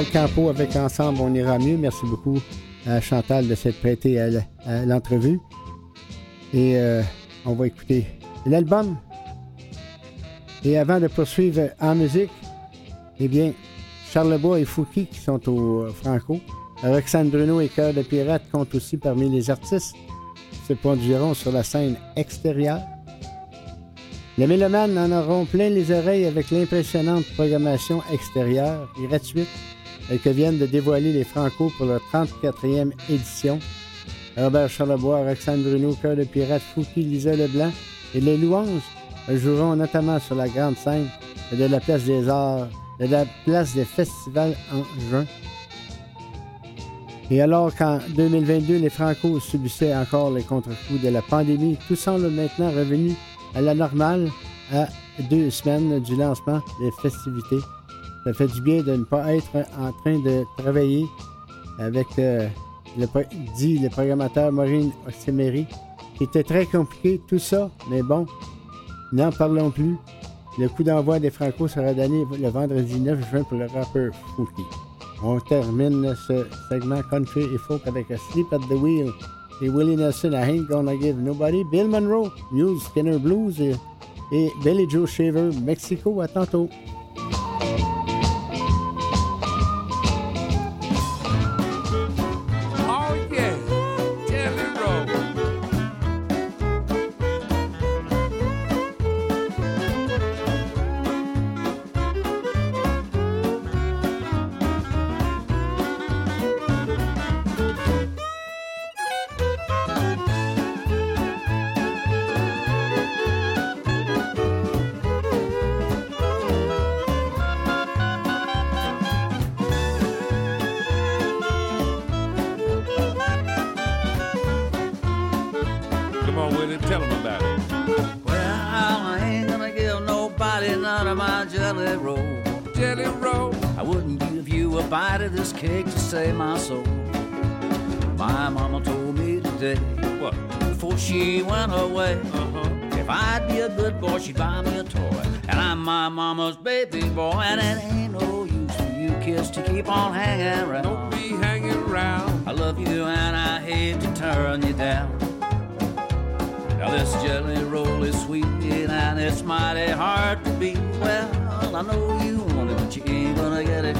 Campo avec Ensemble, on ira mieux. Merci beaucoup à Chantal de s'être prêtée à l'entrevue. Et euh, on va écouter l'album Et avant de poursuivre en musique, eh bien, Charlebois et Fouki qui sont au euh, Franco. Roxane Bruno et Cœur de Pirate comptent aussi parmi les artistes se produiront sur la scène extérieure. Les mélomanes en auront plein les oreilles avec l'impressionnante programmation extérieure gratuite euh, que viennent de dévoiler les Franco pour leur 34e édition. Robert Charlebois, Roxane Bruno, Cœur de Pirate, Fouki, Lisa Leblanc et les Louanges joueront notamment sur la grande scène de la Place des Arts, de la Place des Festivals en juin. Et alors qu'en 2022, les Franco subissaient encore les contre-coups de la pandémie, tout semble maintenant revenu à la normale à deux semaines du lancement des festivités. Ça fait du bien de ne pas être en train de travailler avec, euh, le, dit le programmateur Maureen Oxemery, qui était très compliqué, tout ça, mais bon, n'en parlons plus. Le coup d'envoi des Franco sera donné le vendredi 9 juin pour le rappeur Fouki. On termine ce segment country et folk avec a Sleep at the Wheel et Willie Nelson, I Ain't Gonna Give Nobody, Bill Monroe, Mule Skinner Blues et, et Billy Joe Shaver, Mexico. À tantôt. She went away. Uh-huh. If I'd be a good boy, she'd buy me a toy. And I'm my mama's baby boy. And it ain't no use for you kids to keep on hanging around. Don't be hanging around. I love you and I hate to turn you down. Now this jelly roll is sweet and it's mighty hard to beat. Well, I know you want it, but you ain't gonna get it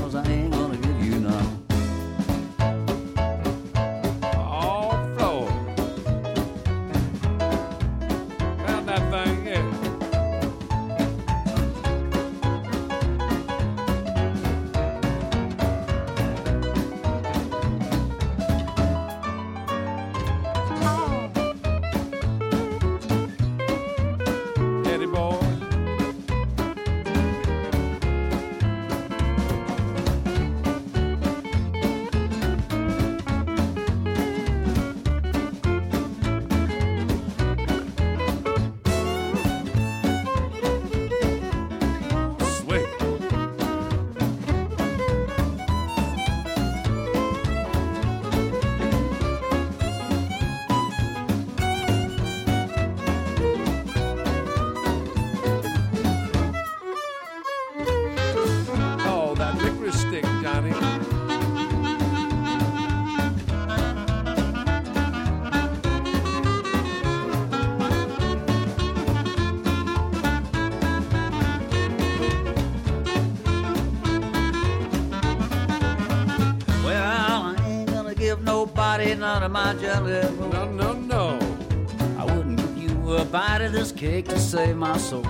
none of my jelly. No, no, no. I wouldn't give you a bite of this cake to save my soul.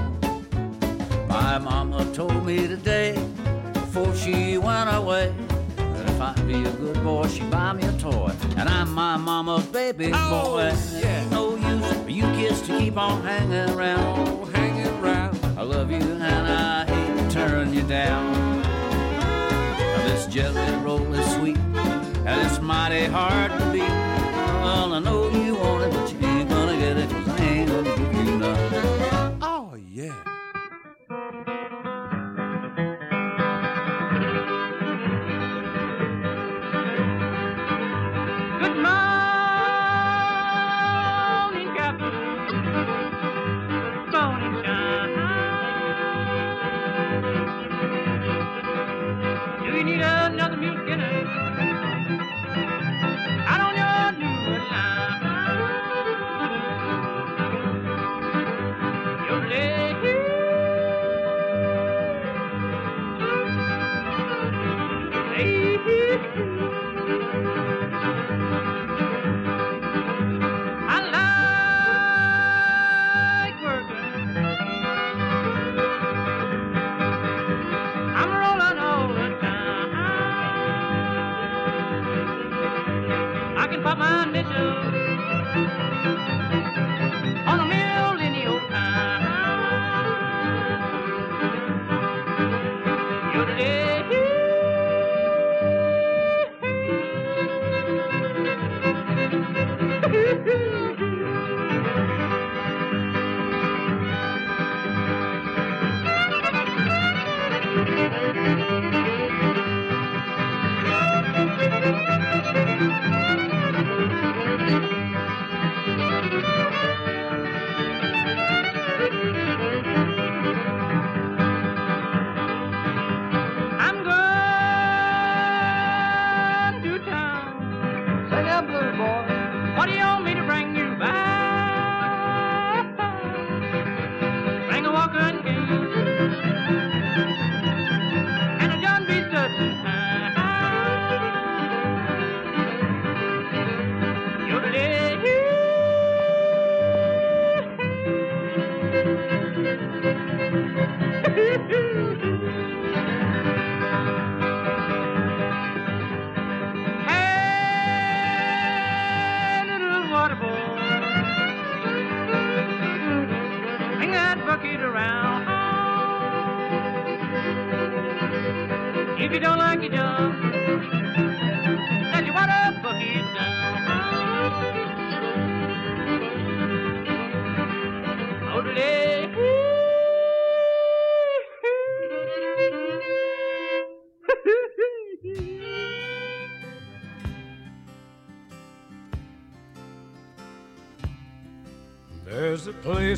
My mama told me today, before she went away, that if I'd be a good boy, she'd buy me a toy. And I'm my mama's baby Oh, boy. yeah. No use for you kids to keep on hanging around. Oh, hanging around. I love you and I hate to turn you down. Now this jelly roll is sweet and it's mighty hard to beat. Well, I know you want it, but you ain't gonna get it 'cause I ain't gonna give you none.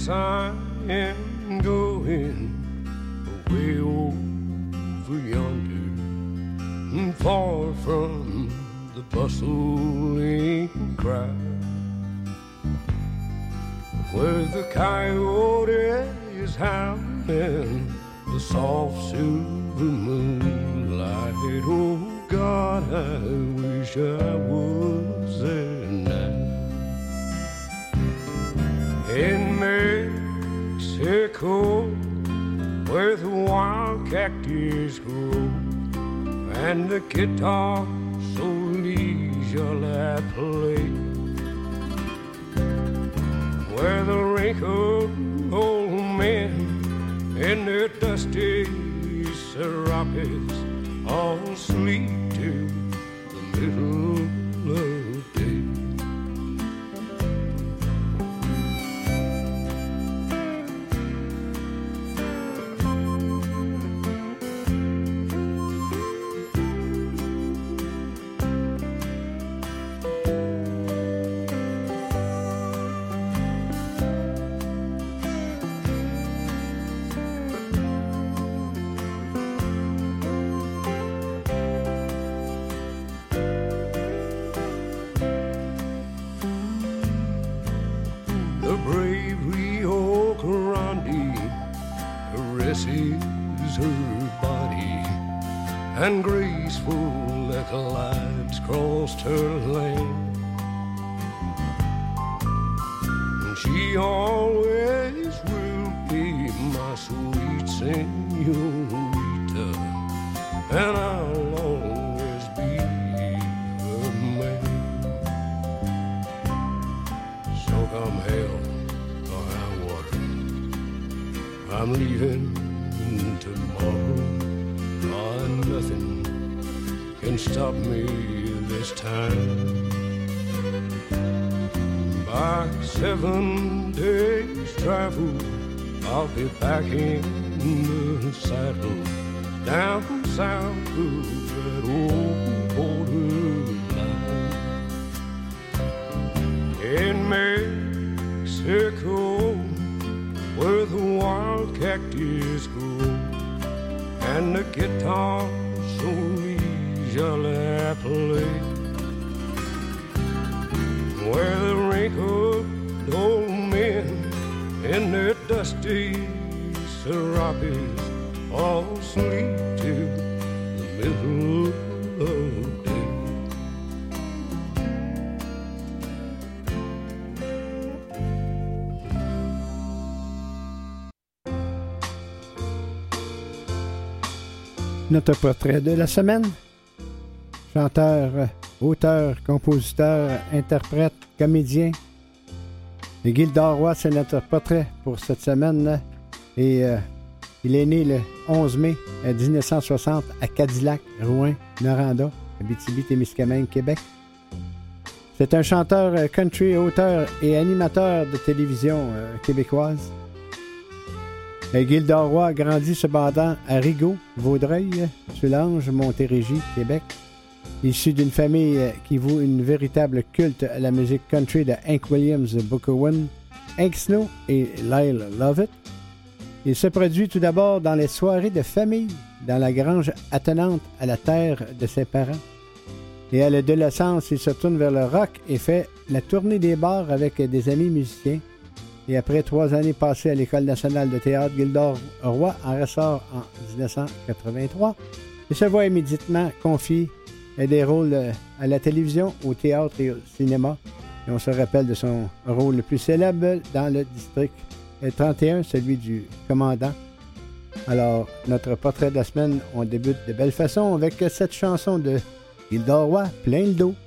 I am going away oh, over yonder, far from the bustling crowd, where the coyote is howling, the soft Sioux Notre portrait de la semaine. Chanteur, euh, auteur, compositeur, interprète, comédien. Roy, c'est notre portrait pour cette semaine. Et euh, il est né le 11 mai euh, 1960 à Cadillac, Rouen, Noranda, Abitibi-Témiscamingue, Québec. C'est un chanteur euh, country, auteur et animateur de télévision euh, québécoise. Gildor Roy a grandi cependant à Rigaud, Vaudreuil, Sulange, Montérégie, Québec. Issu d'une famille qui voue une véritable culte à la musique country de Hank Williams, Booker One, Hank Snow et Lyle Lovett. Il se produit tout d'abord dans les soirées de famille, dans la grange attenante à la terre de ses parents. Et à l'adolescence, il se tourne vers le rock et fait la tournée des bars avec des amis musiciens. Et après trois années passées à l'École nationale de théâtre Gildor Roy en ressort en 1983, il se voit immédiatement confier des rôles euh, à la télévision, au théâtre et au cinéma. Et on se rappelle de son rôle le plus célèbre dans le district 31, celui du commandant. Alors, notre portrait de la semaine, on débute de belle façon avec cette chanson de Gildor Roy, Plein d'eau. Y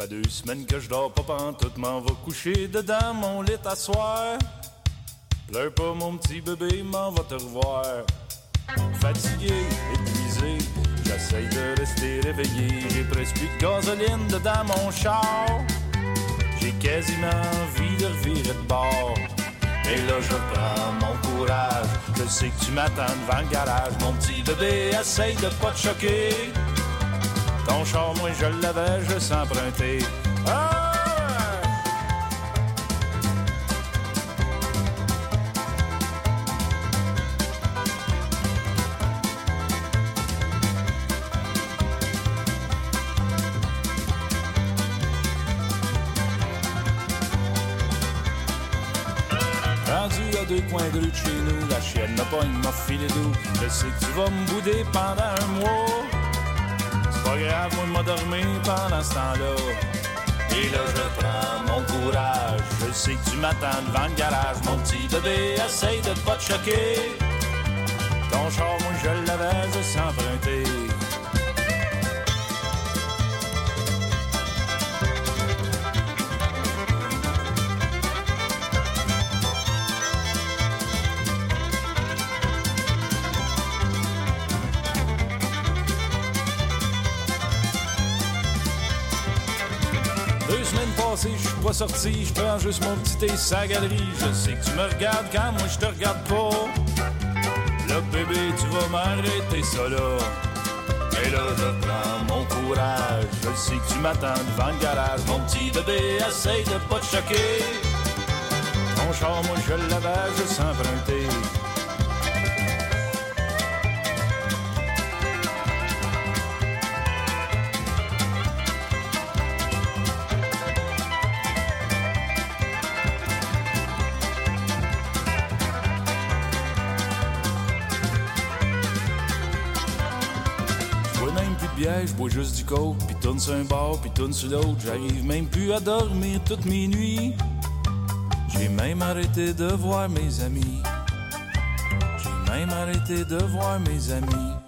Fait deux semaines que je dors pas pantoute, m'en va coucher dedans mon lit à soir. Pleure pas mon petit bébé, m'en va te revoir. Fatigué, épuisé, j'essaye de rester réveillé. J'ai presque plus de gasoline dedans mon char. J'ai quasiment envie de revirer de bord. Et là je prends mon courage. Je sais que tu m'attends devant le garage. Mon petit bébé, essaye de pas te choquer. Ton char, moi je l'avais juste emprunté. Ah! Deux coins de rue de chez nous, la chienne n'a pas une m'a filé doux. Je sais que tu vas me bouder pendant un mois. Pas grave, moi, m'a dormi pendant ce temps-là. Et là, je prends mon courage. Je sais que tu m'attends devant le garage. Mon petit bébé, essaye de pas te choquer. Ton char, moi, je l'avais emprunté. Pas sorti, je prends juste mon petit thé sa galerie. Je sais que tu me regardes quand moi je te regarde pas. Là, bébé, tu vas m'arrêter ça là. Et là, je prends mon courage. Je sais que tu m'attends devant le garage. Mon petit bébé, essaye de pas te choquer. Ton char, moi je l'avais juste emprunté. Du puis tourne sur un bar, puis tourne sur l'autre. J'arrive même plus à dormir toutes mes nuits. J'ai même arrêté de voir mes amis. J'ai même arrêté de voir mes amis.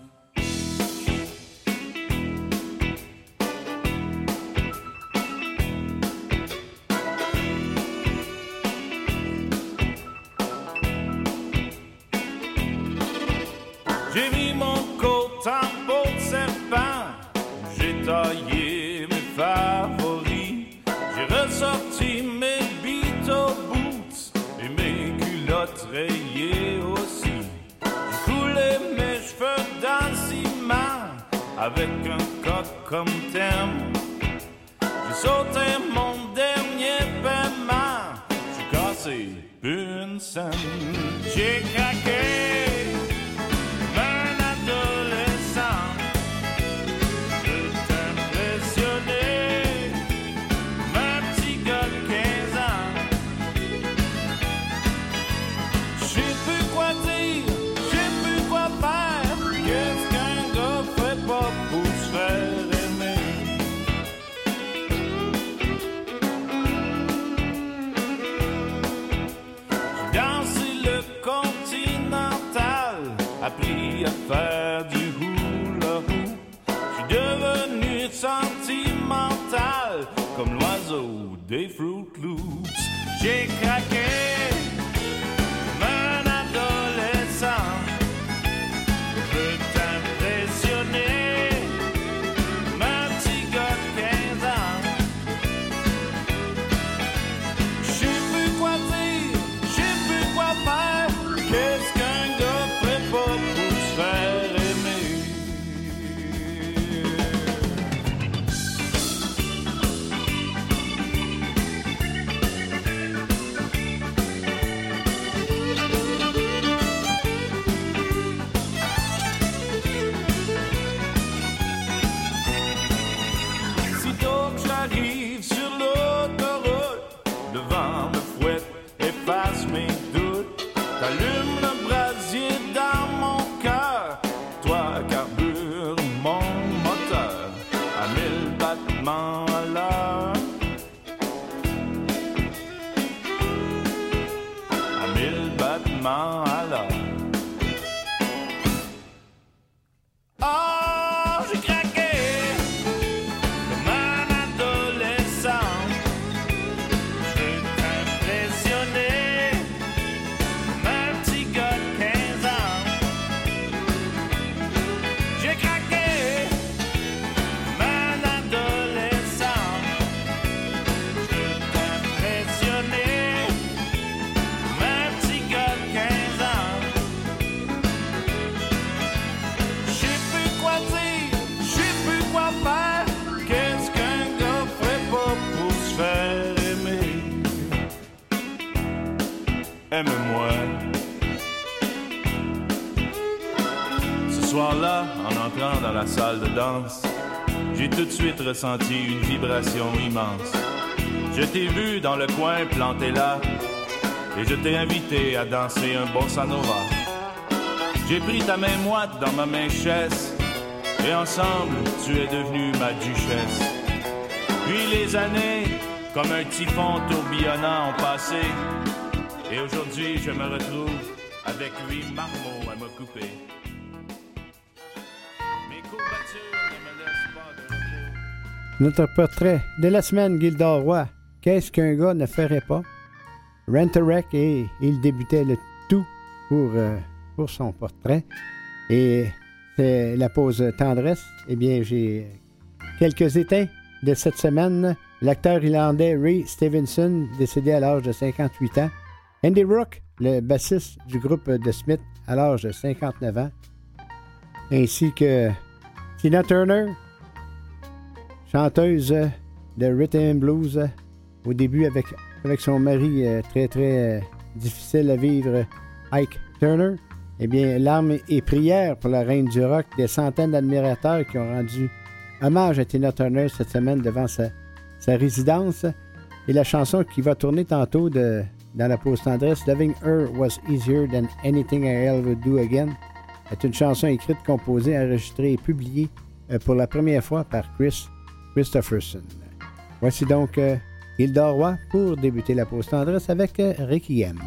De danse, j'ai tout de suite ressenti une vibration immense. Je t'ai vu dans le coin planté là, et je t'ai invité à danser un bossa nova. J'ai pris ta main moite dans ma main chaise, et ensemble, tu es devenue ma duchesse. Puis les années, comme un typhon tourbillonnant, ont passé, et aujourd'hui, je me retrouve avec huit marmots à me couper. Notre portrait de la semaine, Roy. Qu'est-ce qu'un gars ne ferait pas? Rent-a-Wreck et il débutait le tout pour, euh, pour son portrait. Et c'est la pause tendresse. Eh bien, j'ai quelques éteints de cette semaine. L'acteur irlandais Ray Stevenson, décédé à l'âge de 58 ans. Andy Rook, le bassiste du groupe de Smith, à l'âge de 59 ans. Ainsi que Tina Turner, chanteuse de rhythm blues euh, au début avec, avec son mari euh, très très euh, difficile à vivre, Ike Turner. Eh bien, larmes et prières pour la reine du rock, des centaines d'admirateurs qui ont rendu hommage à Tina Turner cette semaine devant sa, sa résidence. Et la chanson qui va tourner tantôt de, dans la pause tendresse, Loving Her Was Easier Than Anything I Ever Do Again, est une chanson écrite, composée, enregistrée et publiée euh, pour la première fois par Chris Christopherson. Voici donc euh, Hilda Roy pour débuter la pause tendresse avec euh, Requiem.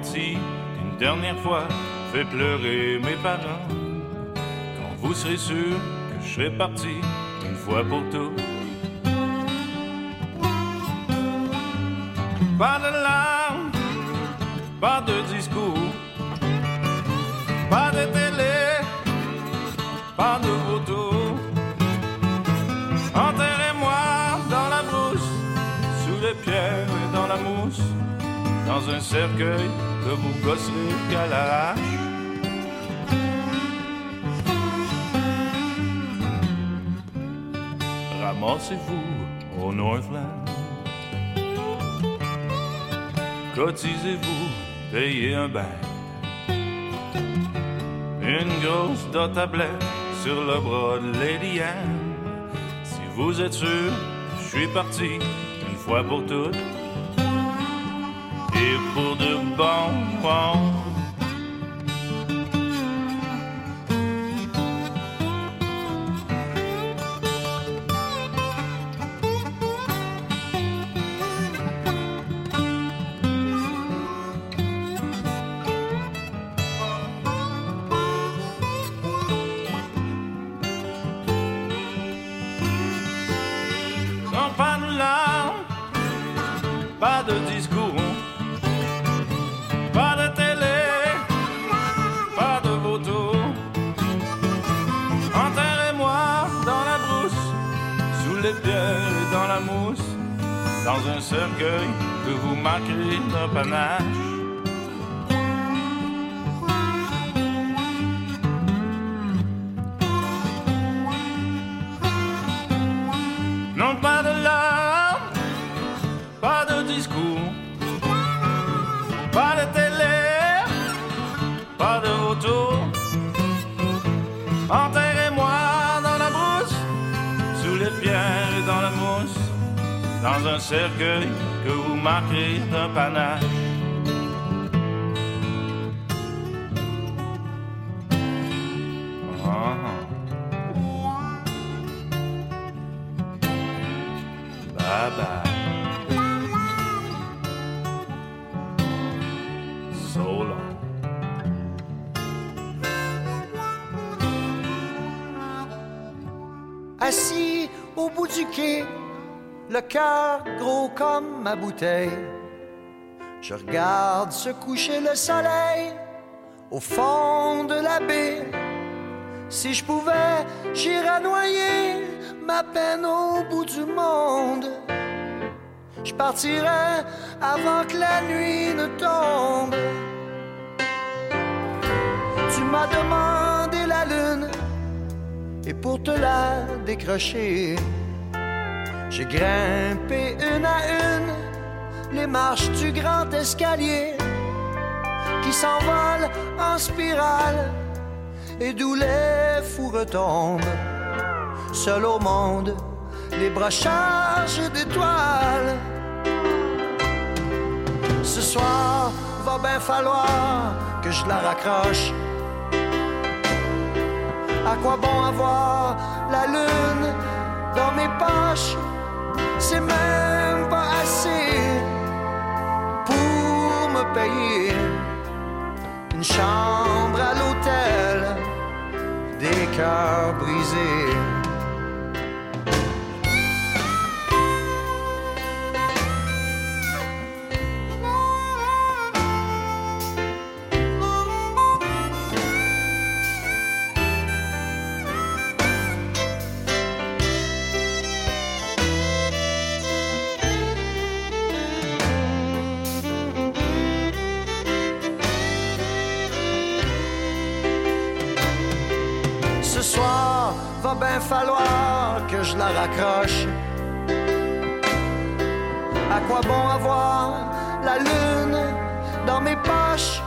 Une dernière fois, fait pleurer mes parents, quand vous serez sûr que je serai parti une fois pour toutes. Pas de larmes, pas de discours, pas de télé, pas de photo. Enterrez-moi dans la brousse, sous les pierres et dans la mousse, dans un cercueil vous gosserez qu'à l'arrache. Ramassez-vous au Northland. Cotisez-vous, payez un bain. Une grosse dot à sur le bras de Lady Anne. Si vous êtes sûr, je suis parti une fois pour toutes. Et pour de bon pas de discours, dans un cercueil que vous marquerez d'un panache. Cercueil que vous marquerez d'un panache. Cœur gros comme ma bouteille. Je regarde se coucher le soleil au fond de la baie. Si je pouvais, j'irais noyer ma peine au bout du monde. Je partirais avant que la nuit ne tombe. Tu m'as demandé la lune et pour te la décrocher, j'ai grimpé une à une les marches du grand escalier qui s'envole en spirale et d'où les fous retombent. Seul au monde, les bras chargés d'étoiles. Ce soir, va bien falloir que je la raccroche. À quoi bon avoir la lune dans mes poches? C'est même pas assez pour me payer une chambre à l'hôtel, des cœurs brisés. Que je la raccroche. À quoi bon avoir la lune dans mes poches?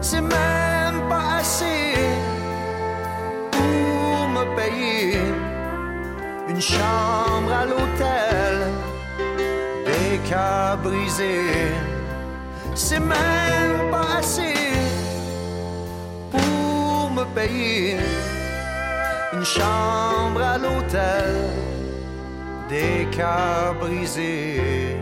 C'est même pas assez pour me payer une chambre à l'hôtel, des cœurs brisés. C'est même pas assez pour me payer une chambre à l'hôtel, des cœurs brisés.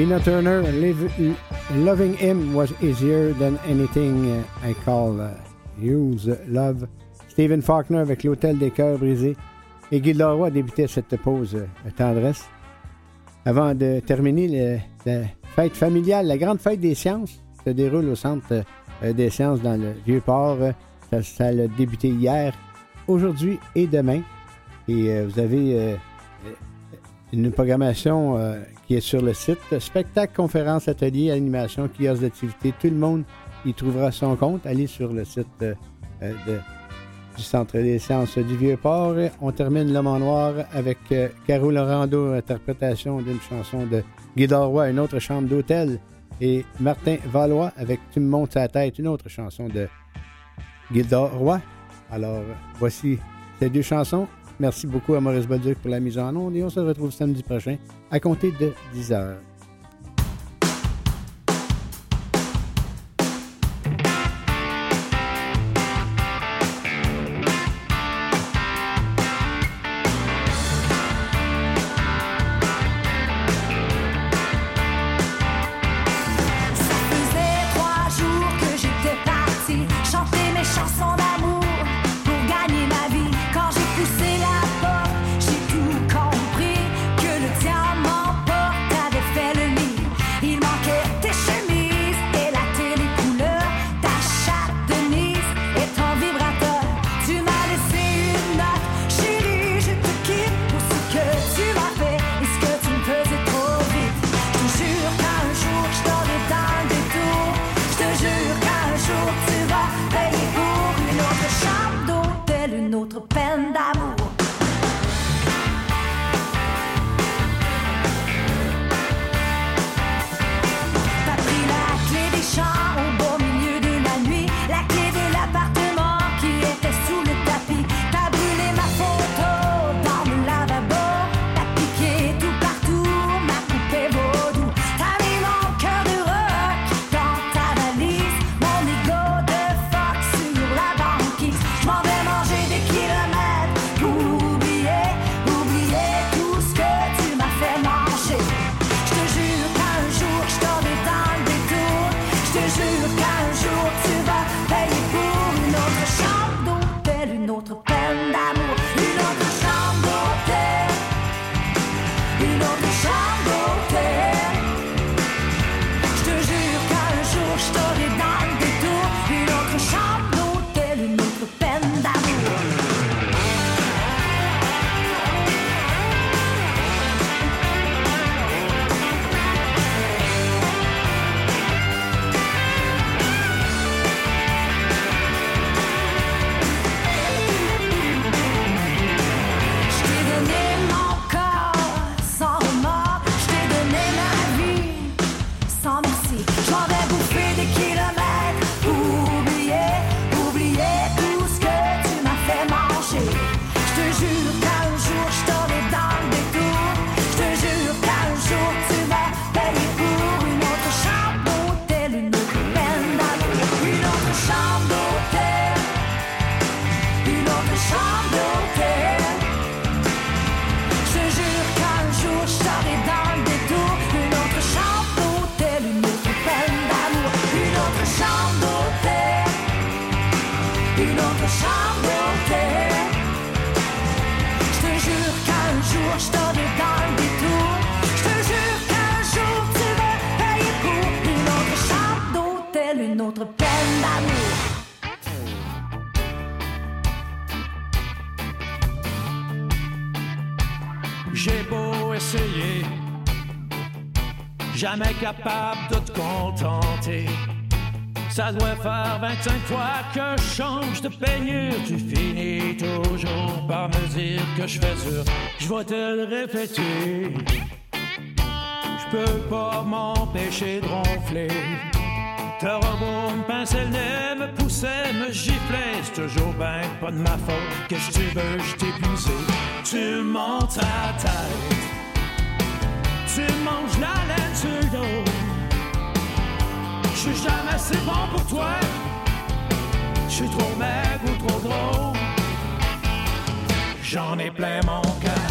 Tina Turner, Loving Him Was Easier Than Anything euh, I Call uh, Use Love. Stephen Faulkner avec L'Hôtel des Cœurs Brisés. Et Guy Leroy débutait cette pause euh, tendresse. Avant de terminer la fête familiale, la grande fête des sciences se déroule au Centre euh, des sciences dans le Vieux-Port. Ça, a débuté hier, aujourd'hui et demain. Et vous avez une programmation euh, qui est sur le site. Spectacle, conférence, atelier, animation, kiosque d'activité. Tout le monde y trouvera son compte. Allez sur le site euh, euh, du Centre des sciences du Vieux-Port. On termine L'Homme en Noir avec Caro Laurando, interprétation d'une chanson de Guy Roy, une autre chambre d'hôtel. Et Martin Valois avec Tu me montes sa tête, une autre chanson de Guy Roy. Alors, voici ces deux chansons Merci beaucoup à Maurice Bolduc pour la mise en onde et on se retrouve samedi prochain à compter de 10 heures. capable de te contenter. Ça doit faire 25 fois que je change de peignure. Tu finis toujours par me dire que je fais sûr. Je vais te le répéter. Je peux pas m'empêcher de ronfler. Te robot me pinçait le nez, me poussait, me giflait. C'est toujours ben pas de ma faute. Qu'est-ce que tu veux, je t'ai. Tu montes ta tête. Tu manges la laine sur le dos. Je suis jamais assez bon pour toi. Je suis trop maigre ou trop gros. J'en ai plein mon cœur.